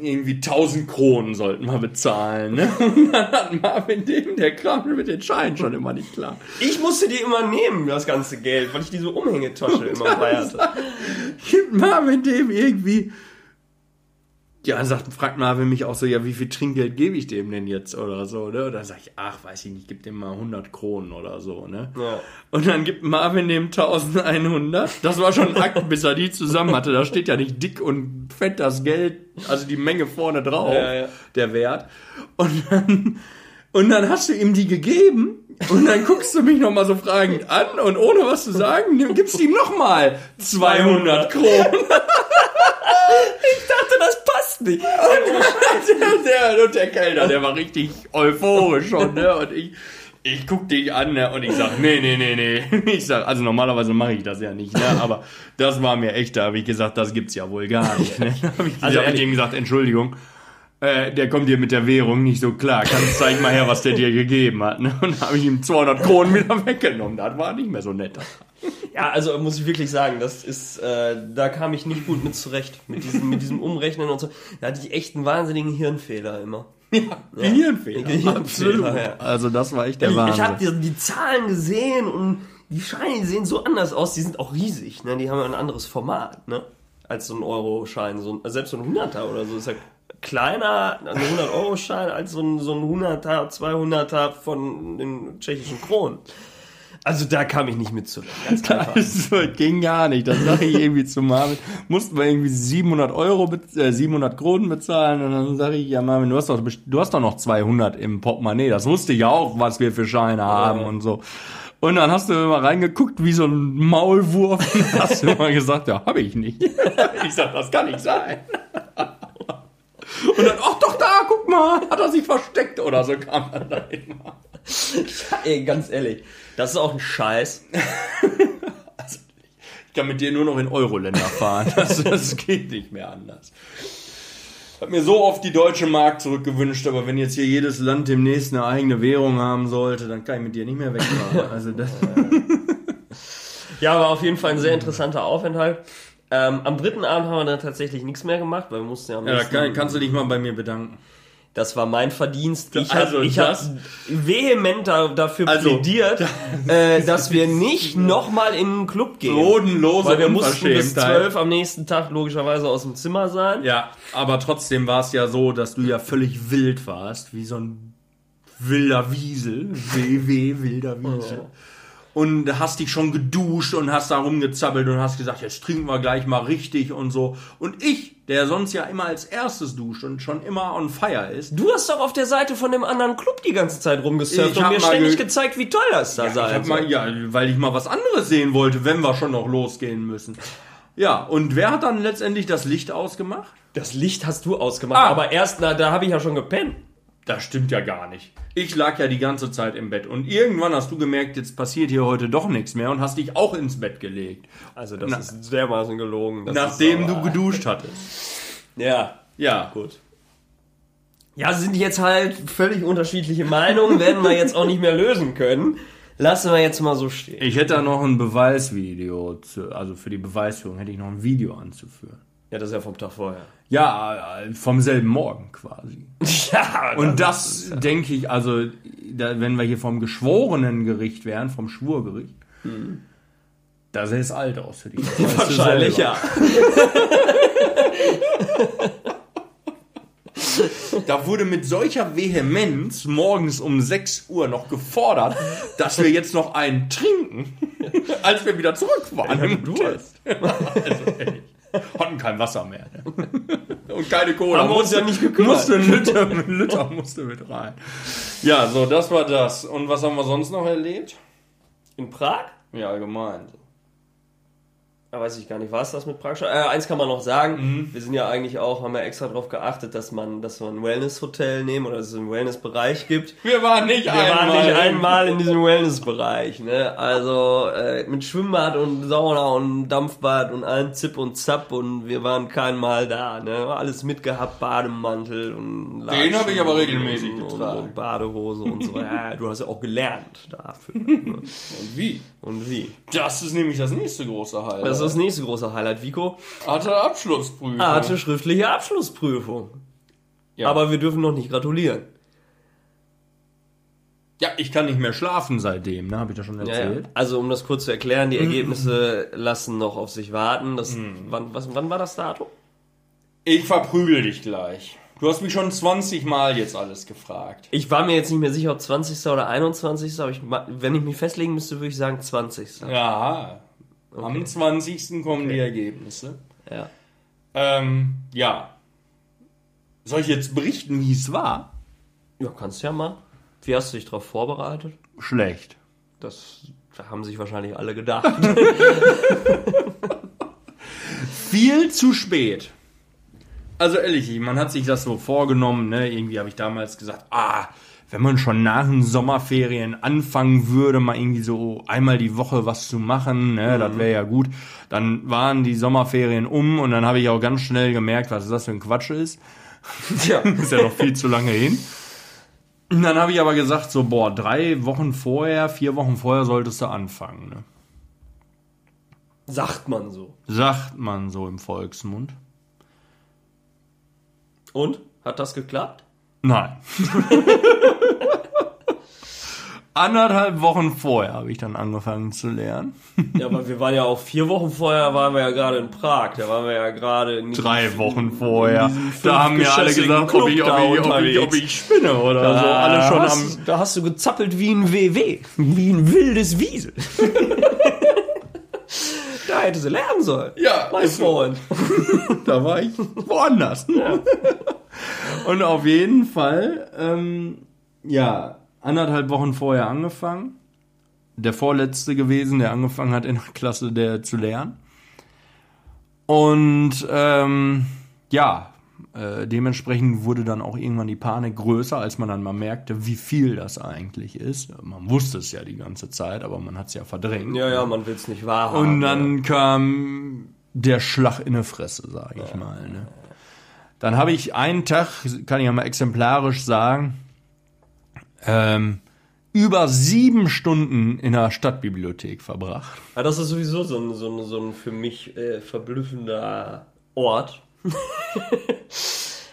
irgendwie 1000 Kronen sollten wir bezahlen. Ne? Und dann hat Marvin dem, der kam mit den Scheinen schon immer nicht klar. Ich musste die immer nehmen, das ganze Geld, weil ich diese Umhängetasche immer bei hatte. Gibt Marvin dem irgendwie. Ja, dann sagt, fragt Marvin mich auch so, ja, wie viel Trinkgeld gebe ich dem denn jetzt oder so, ne? Und dann sag ich, ach, weiß ich nicht, gib dem mal 100 Kronen oder so, ne? Ja. Und dann gibt Marvin dem 1100. Das war schon ein Akt, bis er die zusammen hatte. Da steht ja nicht dick und fett das Geld, also die Menge vorne drauf, Ja, ja. der Wert. Und dann, und dann hast du ihm die gegeben und dann guckst du mich nochmal so fragend an und ohne was zu sagen, gibst ihm nochmal 200 Kronen. Ich dachte, das passt nicht. der, der, und der Kellner, der war richtig euphorisch schon, ne? Und ich, ich guck dich an, ne? Und ich sag, nee, nee, nee, nee. Ich sag, also normalerweise mache ich das ja nicht, ne? Aber das war mir echt, da habe ich gesagt, das gibt's ja wohl gar nicht, ne? Da habe ich, Also also hab ich ihm gesagt, Entschuldigung. Äh, der kommt dir mit der Währung nicht so klar. Kannst zeig mal her, was der dir gegeben hat. Ne? Und da habe ich ihm 200 Kronen wieder weggenommen. Das war nicht mehr so nett. Ja, also muss ich wirklich sagen, das ist, äh, da kam ich nicht gut mit zurecht. Mit diesem, mit diesem Umrechnen und so. Da hatte ich echt einen wahnsinnigen Hirnfehler immer. Ja, Gehirnfehler. Gehirnfehler, Absolut. ja. Also das war echt der Ich, Wahnsinn. ich habe die, die Zahlen gesehen und die Scheine die sehen so anders aus. Die sind auch riesig. Ne? Die haben ja ein anderes Format ne? als so ein Euro-Schein. So ein, also selbst so ein 100er oder so ist ja kleiner, ein 100-Euro-Schein als so ein, so ein 100er, 200er von den tschechischen Kronen. Also da kam ich nicht mit zurecht. Ganz einfach. Das ging gar nicht. Das sage ich irgendwie zu Marvin. Mussten wir irgendwie 700 Euro, äh, 700 Kronen bezahlen. Und dann sage ich, ja Marvin, du hast, doch, du hast doch noch 200 im Portemonnaie. Das wusste ich auch, was wir für Scheine haben und so. Und dann hast du immer reingeguckt wie so ein Maulwurf und hast du immer gesagt, ja, habe ich nicht. Ich sag, das kann nicht sein. Und dann, ach doch da, guck mal, hat er sich versteckt oder so kam er da immer. Ey, ganz ehrlich, das ist auch ein Scheiß. Ich kann mit dir nur noch in Euro-Länder fahren. Das, das geht nicht mehr anders. Ich habe mir so oft die deutsche Mark zurückgewünscht, aber wenn jetzt hier jedes Land demnächst eine eigene Währung haben sollte, dann kann ich mit dir nicht mehr wegfahren. Also das, Ja, war auf jeden Fall ein sehr interessanter Aufenthalt. Ähm, am dritten Abend haben wir dann tatsächlich nichts mehr gemacht, weil wir mussten ja am ja, da kann, kannst du dich mal bei mir bedanken. Das war mein Verdienst. Ich Also habe hab vehement da, dafür Also, plädiert, äh, dass wir nicht nochmal in den Club gehen. Bodenlose weil wir mussten bis zwölf am nächsten Tag logischerweise aus dem Zimmer sein. Ja, aber trotzdem war es ja so, dass du ja völlig wild warst, wie so ein wilder Wiesel. WW, wilder Wiesel. Und hast dich schon geduscht und hast da rumgezappelt und hast gesagt, jetzt trinken wir gleich mal richtig und so. Und ich, der sonst ja immer als erstes duscht und schon immer on fire ist, Du hast doch auf der Seite von dem anderen Club die ganze Zeit rumgesurft Ich und mir ständig ge- gezeigt, wie toll das da ich sei. hab mal, ja, weil ich mal was anderes sehen wollte, wenn wir schon noch losgehen müssen. Ja, und wer hat dann letztendlich das Licht ausgemacht? Das Licht hast du ausgemacht, Ah. aber erst, na, da habe ich ja schon gepennt. Das stimmt ja gar nicht. Ich lag ja die ganze Zeit im Bett und irgendwann hast du gemerkt, jetzt passiert hier heute doch nichts mehr und hast dich auch ins Bett gelegt, Also das Na- ist dermaßen gelogen. Das nachdem du aber- geduscht hattest. Ja, Ja, gut. Ja, sind jetzt halt völlig unterschiedliche Meinungen, werden wir jetzt auch nicht mehr lösen können. Lassen wir jetzt mal so stehen. Ich hätte da noch ein Beweisvideo, zu, also für die Beweisführung hätte ich noch ein Video anzuführen. Ja, das ist ja vom Tag vorher. Ja, äh, vom selben Morgen quasi. Ja, Und das denke ich, also da, wenn wir hier vom geschworenen Gericht wären, vom Schwurgericht, da sähe es alt aus für dich. Das du wahrscheinlich ja. da wurde mit solcher Vehemenz morgens um 6 Uhr noch gefordert, dass wir jetzt noch einen trinken, als wir wieder zurück waren. im Durst. also, ehrlich. Hatten kein Wasser mehr. Ne? Und keine Cola. Haben wir uns Musste- ja nicht gekümmert. Musste ein Liter musste mit rein. Ja, so, das war das. Und was haben wir sonst noch erlebt? In Prag? Ja, allgemein. Da weiß ich gar nicht, war es das mit schon? Äh, eins kann man noch sagen, Mhm. wir sind ja eigentlich auch, haben ja extra darauf geachtet, dass man, dass man ein Wellness-Hotel nehmen oder dass es einen Wellness-Bereich gibt. Wir waren nicht Wir einmal. waren nicht einmal in diesem Wellness-Bereich, ne? Also äh, mit Schwimmbad und Sauna und Dampfbad und allen Zip und Zap und wir waren kein Mal da, ne? Alles mitgehabt, Bademantel und Den habe ich aber regelmäßig und, und, getragen. und Badehose und so. Ja, du hast ja auch gelernt dafür. ne? Und wie? Und wie? Das ist nämlich das nächste große Highlight. Das ist das nächste große Highlight, Vico. Hatte Abschlussprüfung. Hatte schriftliche Abschlussprüfung. ja. Aber wir dürfen noch nicht gratulieren. ja, ich kann nicht mehr schlafen seitdem, ne? Habe ich das schon Ja, ja. erzählt? Also um das kurz zu erklären, die Ergebnisse lassen noch auf sich warten. Das, Mhm. wann, was, wann war das Datum? Ich verprügel dich gleich. Du hast mich schon 20 Mal jetzt alles gefragt. Ich war mir jetzt nicht mehr sicher, ob 20. oder 21. Aber ich, wenn ich mich festlegen müsste, würde ich sagen 20. Ja. Am 20. kommen die Ergebnisse. Ja. Ähm, ja. Soll ich jetzt berichten, wie es war? Ja, kannst ja mal. Wie hast du dich darauf vorbereitet? Schlecht. Das da haben sich wahrscheinlich alle gedacht. Viel zu spät. Also ehrlich, man hat sich das so vorgenommen, ne? Irgendwie habe ich damals gesagt, ah, wenn man schon nach den Sommerferien anfangen würde, mal irgendwie so einmal die Woche was zu machen, ne, das wäre ja gut. Dann waren die Sommerferien um und dann habe ich auch ganz schnell gemerkt, was das für ein Quatsch ist. ja. Ist ja noch viel zu lange hin. Und dann habe ich aber gesagt, so, boah, drei Wochen vorher, vier Wochen vorher solltest du anfangen, ne? Sagt man so. Sagt man so im Volksmund. Und? Hat das geklappt? Nein. Anderthalb Wochen vorher habe ich dann angefangen zu lernen. Ja, aber wir waren ja auch vier Wochen vorher, waren wir ja gerade in Prag. Da waren wir ja gerade in Drei Wochen vorher. Da haben mir alle gesagt, ob ich, ob, da ich, ob, ich, ob ich spinne oder so. Alle schon am. hast, da hast du gezappelt wie ein WW. Wie ein wildes Wiesel. da hättest du lernen sollen. Ja, mein. Freund. Da war ich woanders. Und auf jeden Fall, ähm, ja, anderthalb Wochen vorher angefangen. Der vorletzte gewesen, der angefangen hat in der Klasse der zu lernen. Und ähm, ja, äh, dementsprechend wurde dann auch irgendwann die Panik größer, als man dann mal merkte, wie viel das eigentlich ist. Man wusste es ja die ganze Zeit, aber man hat es ja verdrängt. Ja, ja, man will es nicht wahrhaben. Und dann kam der Schlag in die Fresse, sage ich mal. Ne? Dann habe ich einen Tag, kann ich ja mal exemplarisch sagen, ähm, über sieben Stunden in der Stadtbibliothek verbracht. Ja, das ist sowieso so ein, so ein, so ein für mich äh, verblüffender Ort.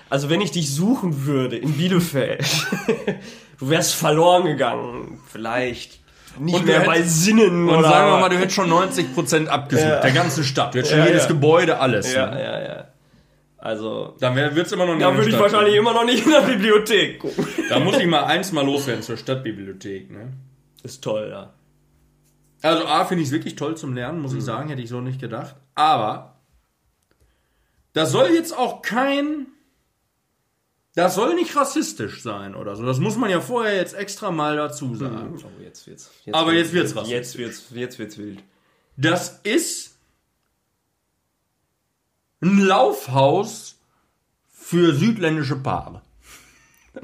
also wenn ich dich suchen würde in Bielefeld, du wärst verloren gegangen, vielleicht nicht Und mehr bei Sinnen Und oder sagen wir mal, du hättest schon 90% abgesucht, Ja. der ganzen Stadt. Du hättest schon Ja, jedes ja. Gebäude, alles. ja, ne? ja, ja. Also Dann wird es immer noch nicht da in der würde ich wahrscheinlich immer noch nicht in der Bibliothek gucken. Da muss ich mal eins mal loswerden zur Stadtbibliothek. Ne? Ist toll, ja. Also A, finde ich es wirklich toll zum Lernen, muss ich sagen, hätte ich so nicht gedacht. Aber das soll jetzt auch kein... Das soll nicht rassistisch sein oder so. Das muss man ja vorher jetzt extra mal dazu sagen. Oh, jetzt wird's, jetzt Aber jetzt wird's rassistisch. Jetzt wird's, jetzt wird's wild. Das ist ein Laufhaus für südländische Paare.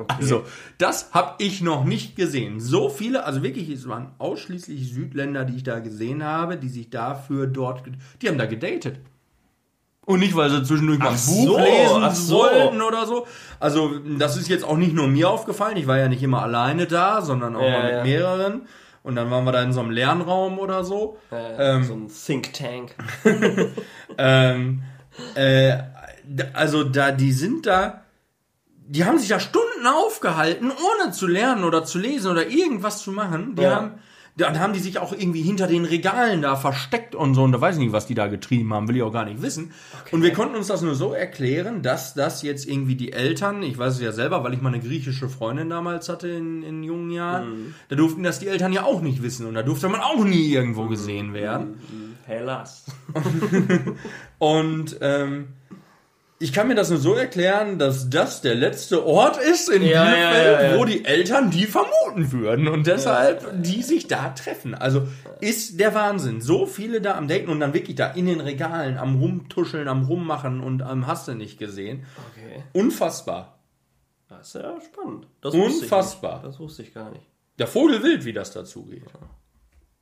Also, das habe ich noch nicht gesehen. So viele, also wirklich, es waren ausschließlich Südländer, die ich da gesehen habe, die sich dafür dort, die haben da gedatet. Und nicht, weil sie zwischendurch mal ein Buch so, lesen so. wollten oder so. Also, das ist jetzt auch nicht nur mir aufgefallen. Ich war ja nicht immer alleine da, sondern auch Ja, mal mit ja. mehreren. Und dann waren wir da in so einem Lernraum oder so. Äh, Ähm, so ein Think Tank. ähm, äh, also da, die sind da, die haben sich da Stunden aufgehalten, ohne zu lernen oder zu lesen oder irgendwas zu machen. Die Ja. haben, Dann haben die sich auch irgendwie hinter den Regalen da versteckt und so. Und da weiß ich nicht, was die da getrieben haben, will ich auch gar nicht wissen. Und wir konnten uns das nur so erklären, dass das jetzt irgendwie die Eltern, ich weiß es ja selber, weil ich mal eine griechische Freundin damals hatte in, in jungen Jahren, da durften das die Eltern ja auch nicht wissen. Und da durfte man auch nie irgendwo gesehen werden. Hellas. Und ähm, ich kann mir das nur so erklären, dass das der letzte Ort ist in Ja, Bielefeld, ja, ja, wo die Eltern die vermuten würden und deshalb die sich da treffen. Also ist der Wahnsinn. So viele da am Daten und dann wirklich da in den Regalen am Rumtuscheln, am Rummachen und am Hast du nicht gesehen. Okay. Unfassbar. Das ist ja spannend. Das wusste Unfassbar. Nicht. Das wusste ich gar nicht. Der Vogel wild, wie das dazu geht.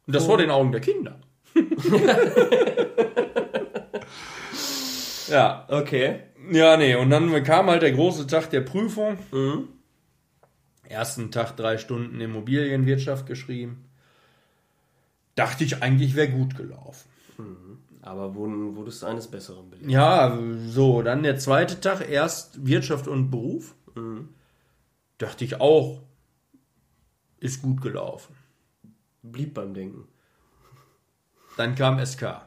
Und das vor den Augen der Kinder. ja, Okay. Ja, nee, und dann kam halt der große Tag der Prüfung. Ersten Tag drei Stunden Immobilienwirtschaft geschrieben. Dachte ich eigentlich wäre gut gelaufen. Aber wurden, wurdest du eines Besseren belehrt. Ja, so, dann der zweite Tag, erst Wirtschaft und Beruf. Dachte ich auch, ist gut gelaufen. Blieb beim Denken. Dann kam SK.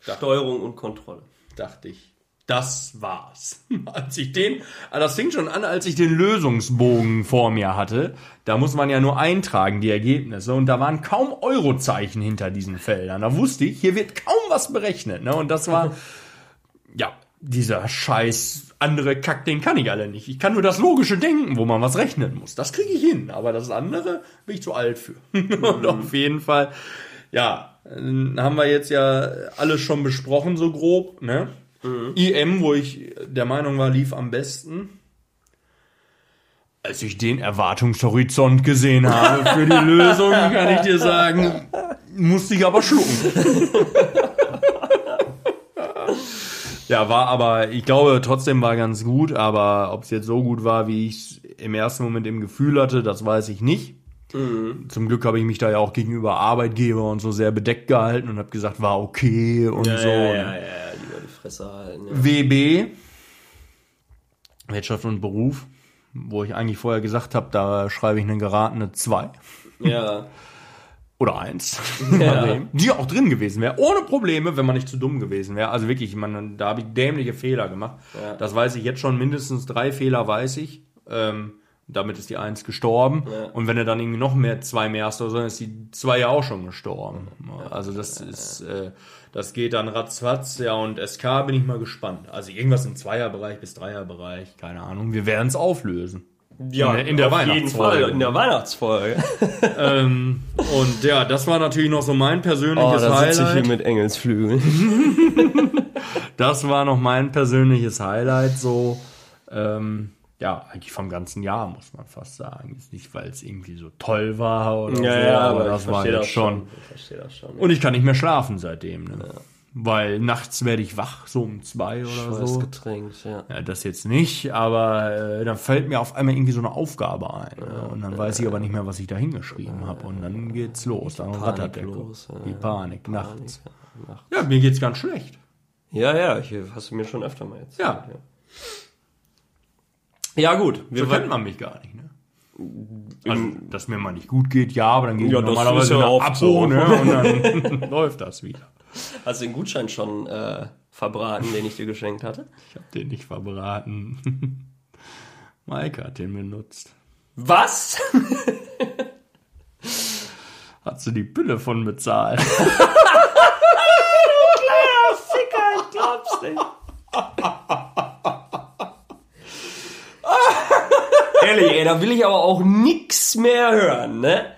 Steuerung und Kontrolle. dachte ich, das war's. Als ich den, ah, das fing schon an, als ich den Lösungsbogen vor mir hatte. Da muss man ja nur eintragen, die Ergebnisse. Und da waren kaum Eurozeichen hinter diesen Feldern. Da wusste ich, hier wird kaum was berechnet. Ne? Und das war, ja, dieser scheiß andere Kack, den kann ich alle nicht. Ich kann nur das logische Denken, wo man was rechnen muss. Das kriege ich hin. Aber das andere bin ich zu alt für. Und auf jeden Fall, ja, haben wir jetzt ja alles schon besprochen, so grob, ne? IM, wo ich der Meinung war, lief am besten. Als ich den Erwartungshorizont gesehen habe für die Lösung, kann ich dir sagen, musste ich aber schlucken. ja, war aber, ich glaube, trotzdem war ganz gut, aber ob es jetzt so gut war, wie ich es im ersten Moment im Gefühl hatte, das weiß ich nicht. Zum Glück habe ich mich da ja auch gegenüber Arbeitgeber und so sehr bedeckt gehalten und habe gesagt, war okay und Ja, so. ja, ne? ja, ja, lieber die Fresse halten. Ja. WB, Wirtschaft und Beruf, wo ich eigentlich vorher gesagt habe, da schreibe ich eine geratene 2 ja. oder 1, Ja. die auch drin gewesen wäre, ohne Probleme, wenn man nicht zu dumm gewesen wäre. Also wirklich, man, da habe ich dämliche Fehler gemacht. Ja. Das weiß ich jetzt schon, mindestens drei Fehler weiß ich. Ähm, damit ist die 1 gestorben. Ja. Und wenn du dann irgendwie noch mehr, zwei mehr hast dann ist die 2 ja auch schon gestorben. Also das ist, äh, das geht dann ratzfatz, ja, und SK bin ich mal gespannt. Also irgendwas im Zweierbereich bis Dreierbereich, keine Ahnung. Wir werden es auflösen. Ja, in der, in der Weihnachtsfolge. Fall, in der Weihnachtsfolge. ähm, und ja, das war natürlich noch so mein Oh, persönliches da sitze ich Highlight. hier mit Engelsflügeln. Das war noch mein persönliches Highlight, so, ähm, ja, eigentlich vom ganzen Jahr, muss man fast sagen. Jetzt nicht, weil es irgendwie so toll war oder so, aber, das war jetzt schon. Ich verstehe das schon. Und ich kann nicht mehr schlafen seitdem, ne? Weil nachts werde ich wach, so um zwei oder Scheiß so. getränkt, ja. Ja, das jetzt nicht, aber äh, dann fällt mir auf einmal irgendwie so eine Aufgabe ein. ne? Und dann weiß ich aber nicht mehr, was ich da hingeschrieben habe. Und dann geht's los. Dann rattert der los, ja. Die Panik, nachts. Ja, nachts. Ja, mir geht's ganz schlecht. Ja, ja, ich, hast du mir schon öfter mal erzählt. Ja. Ja, gut. So Wir kennt man mich gar nicht, ne? Also, dass mir mal nicht gut geht, ja, aber dann ich Ja, normalerweise ja oft Abo, so. ne? Und dann läuft das wieder. hast du den Gutschein schon äh, verbraten, den ich dir geschenkt hatte? Ich habe den nicht verbraten. Maike hat den benutzt. Was? Hat sie die Pille von bezahlt. Ficker, ich glaub's nicht. Ehrlich, ey, da will ich aber auch nix mehr hören, ne?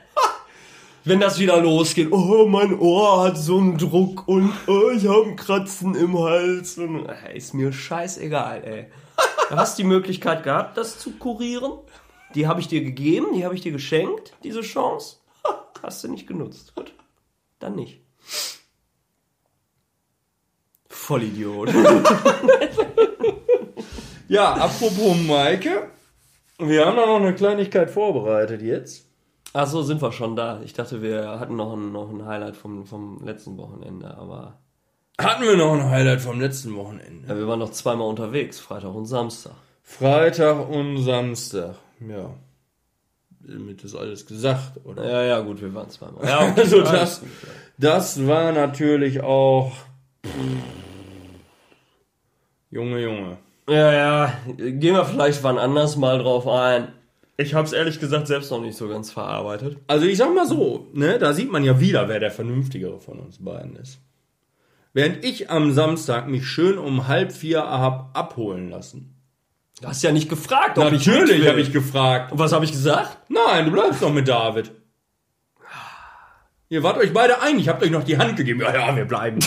Wenn das wieder losgeht, oh, mein Ohr hat so einen Druck und oh, ich habe einen Kratzen im Hals. Und, ist mir scheißegal, ey. Du hast die Möglichkeit gehabt, das zu kurieren. Die habe ich dir gegeben, die habe ich dir geschenkt, diese Chance. Hast du nicht genutzt. Gut, dann nicht. Vollidiot. Ja, apropos Maike. Wir haben da noch eine Kleinigkeit vorbereitet jetzt. Ach so, sind wir schon da. Ich dachte, wir hatten noch ein, noch ein Highlight vom, vom letzten Wochenende, aber Hatten wir noch ein Highlight vom letzten Wochenende. ja, wir waren noch zweimal unterwegs, Freitag und Samstag. Freitag und Samstag, ja. damit ist alles gesagt, oder? Ja, ja, gut, wir waren zweimal. Ja, okay, Also das, gut. das war natürlich auch. Junge, Junge. Ja, ja, gehen wir vielleicht wann anders mal drauf ein. Ich hab's ehrlich gesagt selbst noch nicht so ganz verarbeitet. Also ich sag mal so, ne, da sieht man ja wieder, wer der Vernünftigere von uns beiden ist. Während ich am Samstag mich schön um halb vier hab abholen lassen. Du hast ja nicht gefragt, ob ich Natürlich mit will. habe ich gefragt. Und was habe ich gesagt? Nein, du bleibst noch mit David. Ihr wart euch beide einig, habt euch noch die Hand gegeben. Ja, ja, wir bleiben.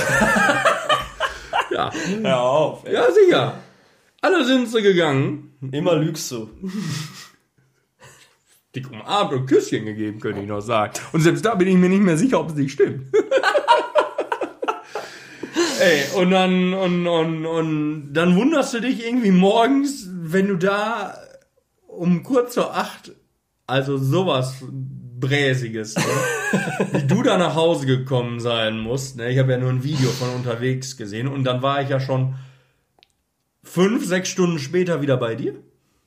ja, Hör auf, ey. ja, sicher. Alle sind sie gegangen. Immer lügst du. Dick umarmt und Küsschen gegeben, könnte ich noch sagen. Und selbst da bin ich mir nicht mehr sicher, ob es nicht stimmt. Ey, und dann, und, und, und dann wunderst du dich irgendwie morgens, wenn du da um kurz vor acht, also sowas Bräsiges, ne? wie du da nach Hause gekommen sein musst. Ne? Ich habe ja nur ein Video von unterwegs gesehen und dann war ich ja schon fünf, sechs Stunden später wieder bei dir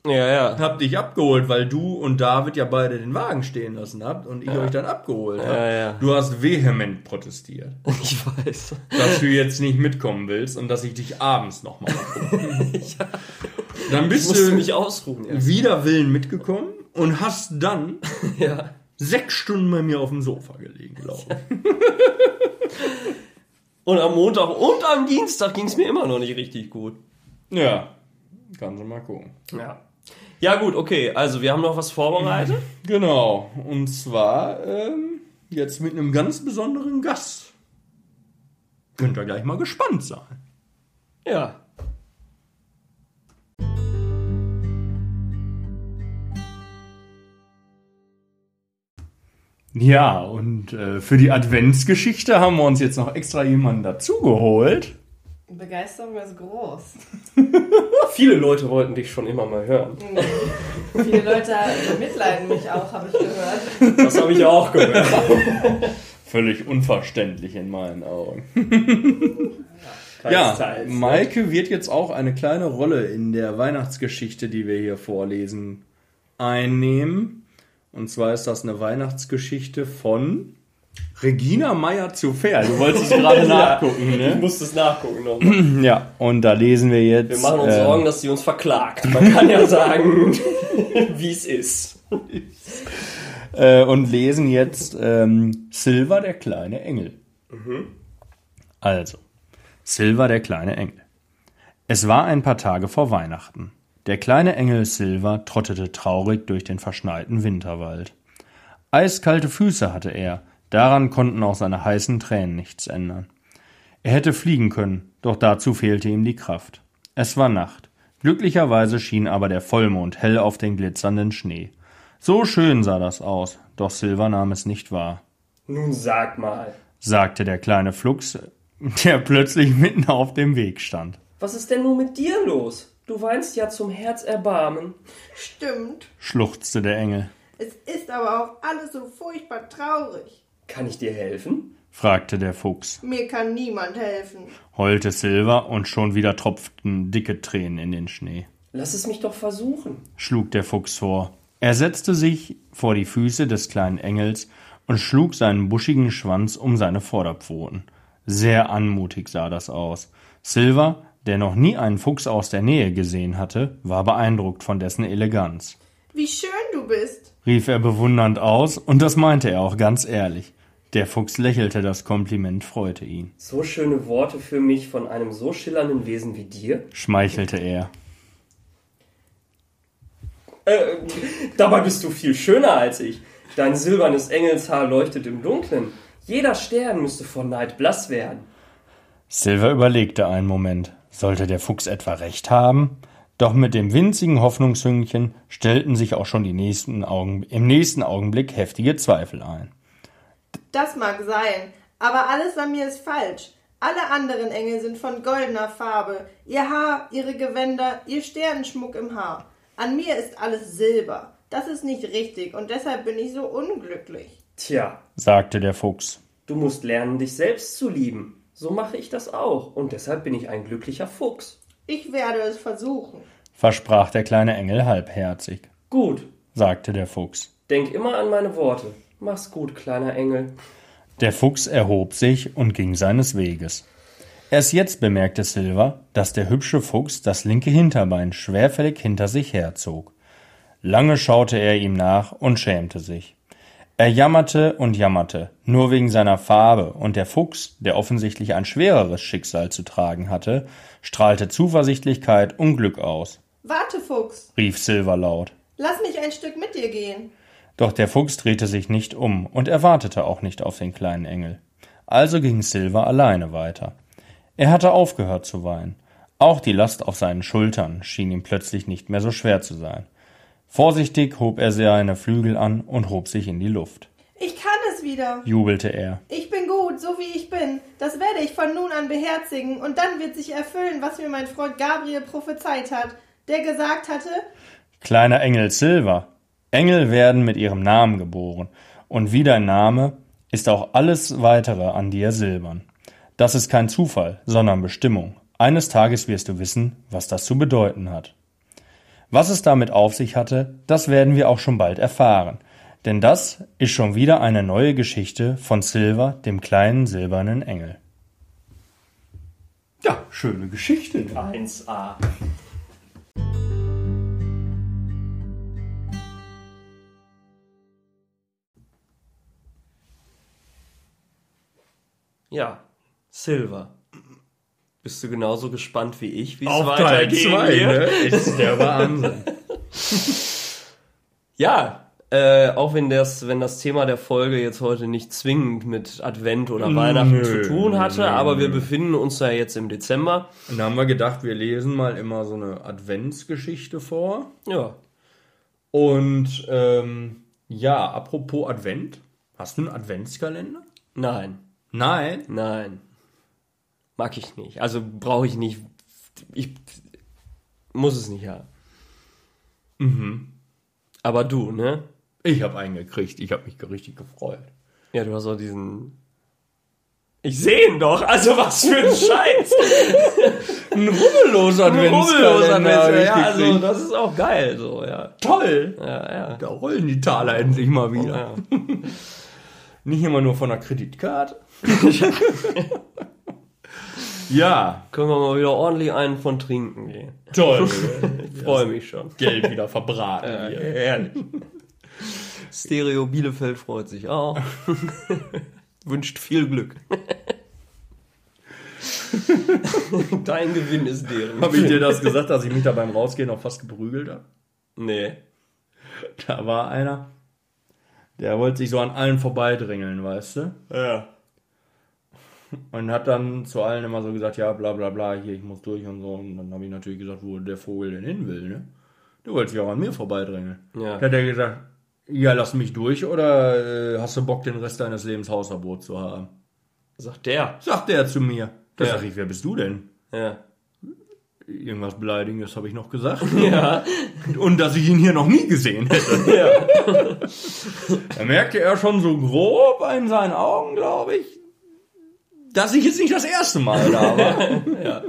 Ja, ja. hab dich abgeholt, weil du und David ja beide den Wagen stehen lassen habt und ich euch dann abgeholt habe. Ja, ja. Du hast vehement protestiert, Ich weiß. dass du jetzt nicht mitkommen willst und dass ich dich abends nochmal abhole. Dann bist Musst du mich ausruhen, ja. wider Willen mitgekommen und hast dann ja. sechs Stunden bei mir auf dem Sofa gelegen, glaube ich. Und am Montag und am Dienstag ging's mir immer noch nicht richtig gut. Ja, kannst du mal gucken. Ja. Ja, gut, okay. Also, wir haben noch was vorbereitet. Genau, und zwar ähm, jetzt mit einem ganz besonderen Gast. Könnt ihr gleich mal gespannt sein. Ja. Ja, und äh, für die Adventsgeschichte haben wir uns jetzt noch extra jemanden dazugeholt. Begeisterung ist groß. Viele Leute wollten dich schon immer mal hören. Viele Leute bemitleiden mich auch, habe ich gehört. Das habe ich auch gehört. Völlig unverständlich in meinen Augen. Ja, ne? Maike wird jetzt auch eine kleine Rolle in der Weihnachtsgeschichte, die wir hier vorlesen, einnehmen. Und zwar ist das eine Weihnachtsgeschichte von Regina Meyer zu Fair. Du wolltest es gerade nachgucken, Ich ne? muss das nachgucken nochmal. Ja, und da lesen wir jetzt. Wir machen uns äh, Sorgen, dass sie uns verklagt. Man kann ja sagen, wie es ist. äh, und lesen jetzt ähm, Silver, der kleine Engel. Also, Silver, der kleine Engel. Es war ein paar Tage vor Weihnachten. Der kleine Engel Silver trottete traurig durch den verschneiten Winterwald. Eiskalte Füße hatte er, daran konnten auch seine heißen Tränen nichts ändern. Er hätte fliegen können, doch dazu fehlte ihm die Kraft. Es war Nacht. Glücklicherweise schien aber der Vollmond hell auf den glitzernden Schnee. So schön sah das aus, doch Silver nahm es nicht wahr, Nun sag mal, sagte der kleine Flugs, der plötzlich mitten auf dem Weg stand. was ist denn nun mit dir los? Du weinst ja zum Herzerbarmen. Stimmt. schluchzte der Engel, Es ist aber auch alles so furchtbar traurig. Kann ich dir helfen? fragte der Fuchs, Mir kann niemand helfen. heulte Silver und schon wieder tropften dicke Tränen in den Schnee. Lass es mich doch versuchen. schlug der Fuchs vor. Er setzte sich vor die Füße des kleinen Engels und schlug seinen buschigen Schwanz um seine Vorderpfoten. Sehr anmutig sah das aus. Silver, der noch nie einen Fuchs aus der Nähe gesehen hatte, war beeindruckt von dessen Eleganz. Wie schön du bist. rief er bewundernd aus, und das meinte er auch ganz ehrlich. Der Fuchs lächelte, das Kompliment freute ihn. So schöne Worte für mich von einem so schillernden Wesen wie dir. Schmeichelte er. Äh, dabei bist du viel schöner als ich. Dein silbernes Engelshaar leuchtet im Dunkeln. Jeder Stern müsste vor Neid blass werden. Silver überlegte einen Moment. Sollte der Fuchs etwa recht haben? Doch mit dem winzigen Hoffnungshüngchen stellten sich auch schon die nächsten Augen, im nächsten Augenblick heftige Zweifel ein. Das mag sein, aber alles an mir ist falsch. Alle anderen Engel sind von goldener Farbe. Ihr Haar, ihre Gewänder, ihr Sternenschmuck im Haar. An mir ist alles Silber. Das ist nicht richtig und deshalb bin ich so unglücklich. Tja, sagte der Fuchs. du musst lernen, dich selbst zu lieben. So mache ich das auch. Und deshalb bin ich ein glücklicher Fuchs. Ich werde es versuchen. Versprach der kleine Engel halbherzig. Gut, Sagte der Fuchs. Denk immer an meine Worte. Mach's gut, kleiner Engel. Der Fuchs erhob sich und ging seines Weges. Erst jetzt bemerkte Silver, dass der hübsche Fuchs das linke Hinterbein schwerfällig hinter sich herzog. Lange schaute er ihm nach und schämte sich. Er jammerte und jammerte, nur wegen seiner Farbe, und der Fuchs, der offensichtlich ein schwereres Schicksal zu tragen hatte, strahlte Zuversichtlichkeit und Glück aus. Warte, Fuchs, rief Silver laut. lass mich ein Stück mit dir gehen. Doch der Fuchs drehte sich nicht um und er wartete auch nicht auf den kleinen Engel. Also ging Silver alleine weiter. Er hatte aufgehört zu weinen. Auch die Last auf seinen Schultern schien ihm plötzlich nicht mehr so schwer zu sein. Vorsichtig hob er seine Flügel an und hob sich in die Luft. Ich kann es wieder. Jubelte er. Ich bin gut, so wie ich bin. Das werde ich von nun an beherzigen und dann wird sich erfüllen, was mir mein Freund Gabriel prophezeit hat, der gesagt hatte, Kleiner Engel Silver. Engel werden mit ihrem Namen geboren, und wie dein Name ist auch alles weitere an dir silbern. Das ist kein Zufall, sondern Bestimmung. Eines Tages wirst du wissen, was das zu bedeuten hat. Was es damit auf sich hatte, das werden wir auch schon bald erfahren. Denn das ist schon wieder eine neue Geschichte von Silver, dem kleinen silbernen Engel. Ja, schöne Geschichte. 1a. Ja, Silver. Bist du genauso gespannt wie ich, wie es weitergehen wird? Ist der Wahnsinn. Ja, äh, auch wenn das, wenn das Thema der Folge jetzt heute nicht zwingend mit Advent oder Weihnachten Nö, zu tun hatte, nö, aber wir befinden uns ja jetzt im Dezember. Und da haben wir gedacht, wir lesen mal immer so eine Adventsgeschichte vor. Ja, Und ähm, ja, apropos Advent. Hast du einen Adventskalender? nein, Nein. nein. Mag ich nicht. Also brauche ich nicht. Ich muss es nicht haben. Mhm. Aber du, ne? Ich habe einen gekriegt. Ich habe mich richtig gefreut. Ja, du hast auch diesen. Ich sehe ihn doch. Also was für ein Scheiß. Ein rubbelloser Rubbelloser Mensch. hab ich Ja, also das ist auch geil. So, ja. toll. Ja, ja. Da rollen die Taler endlich mal wieder. ja. Nicht immer nur von der Kreditkarte. ja, Können wir mal wieder ordentlich einen von trinken gehen. toll. Ich freue mich schon. Geld wieder verbraten. Ja, hier. ehrlich. Stereo Bielefeld freut sich auch. Wünscht viel Glück. Dein Gewinn ist deren. Habe ich dir das gesagt, dass ich mich da beim Rausgehen noch fast geprügelt habe? Nee. Da war einer, der wollte sich so an allen vorbeidrängeln, weißt du? Ja. Und hat dann zu allen immer so gesagt, ja, bla bla bla, hier, ich muss durch und so. Und dann habe ich natürlich gesagt, wo der Vogel denn hin will, ne? Der wollte sich auch an mir vorbeidrängeln. Ja. Da hat er gesagt, ja, lass mich durch oder äh, hast du Bock, den Rest deines Lebens Hausverbot zu haben? Sagt der. Sagt er zu mir. Da Ja. sag ich, wer bist du denn? Ja. Irgendwas Beleidigendes habe ich noch gesagt. Ja. Und dass ich ihn hier noch nie gesehen hätte. ja. Da merkte er schon so grob in seinen Augen, glaube ich, dass ich jetzt nicht das erste Mal da war. Ja.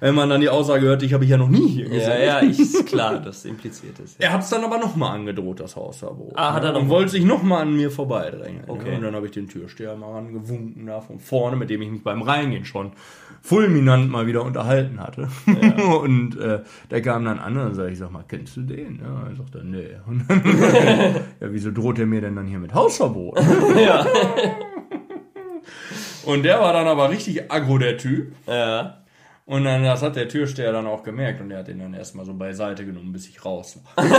Wenn man dann die Aussage hört, ich habe ich ja noch nie hier gesehen. Ja, ja, ich, ist klar, das impliziert ist. Ja. Er hat es dann aber nochmal angedroht, das Hausverbot. Ah, hat er Und noch- wollte sich nochmal an mir vorbeidrängeln. Okay. Ja, und dann habe ich den Türsteher mal angewunken da von vorne, mit dem ich mich beim Reingehen schon fulminant mal wieder unterhalten hatte. und äh, der kam dann an und sagte, ich sag mal, kennst du den? Ja, er sagte, nee. Und dann, ja, wieso droht er mir denn dann hier mit Hausverbot? Ja. Und der war dann aber richtig aggro, der Typ. ja. Und dann, das hat der Türsteher dann auch gemerkt und der hat den dann erstmal so beiseite genommen, bis ich raus war.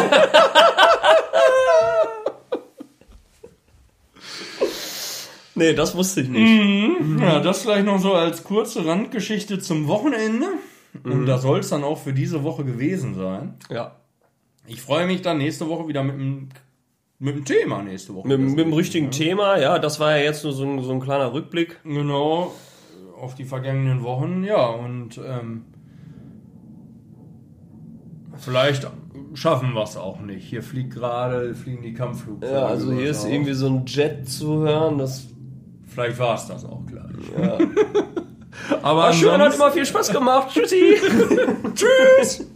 Nee, das wusste ich nicht. Ja, das vielleicht noch so als kurze Randgeschichte zum Wochenende. Und das soll es dann auch für diese Woche gewesen sein. Ja. Ich freue mich dann nächste Woche wieder mit dem, mit dem Thema nächste Woche. Mit, mit dem richtigen Thema, ja, das war ja jetzt nur so ein, so ein kleiner Rückblick. Genau, auf die vergangenen Wochen, ja, und ähm, vielleicht schaffen wir es auch nicht. Hier fliegt gerade, fliegen die Kampfflugzeuge. Ja, also hier ist Haus. irgendwie so ein Jet zu hören, das Vielleicht war es das auch gleich. ja. Aber war schön, hat immer viel Spaß gemacht. Tschüssi. Tschüss!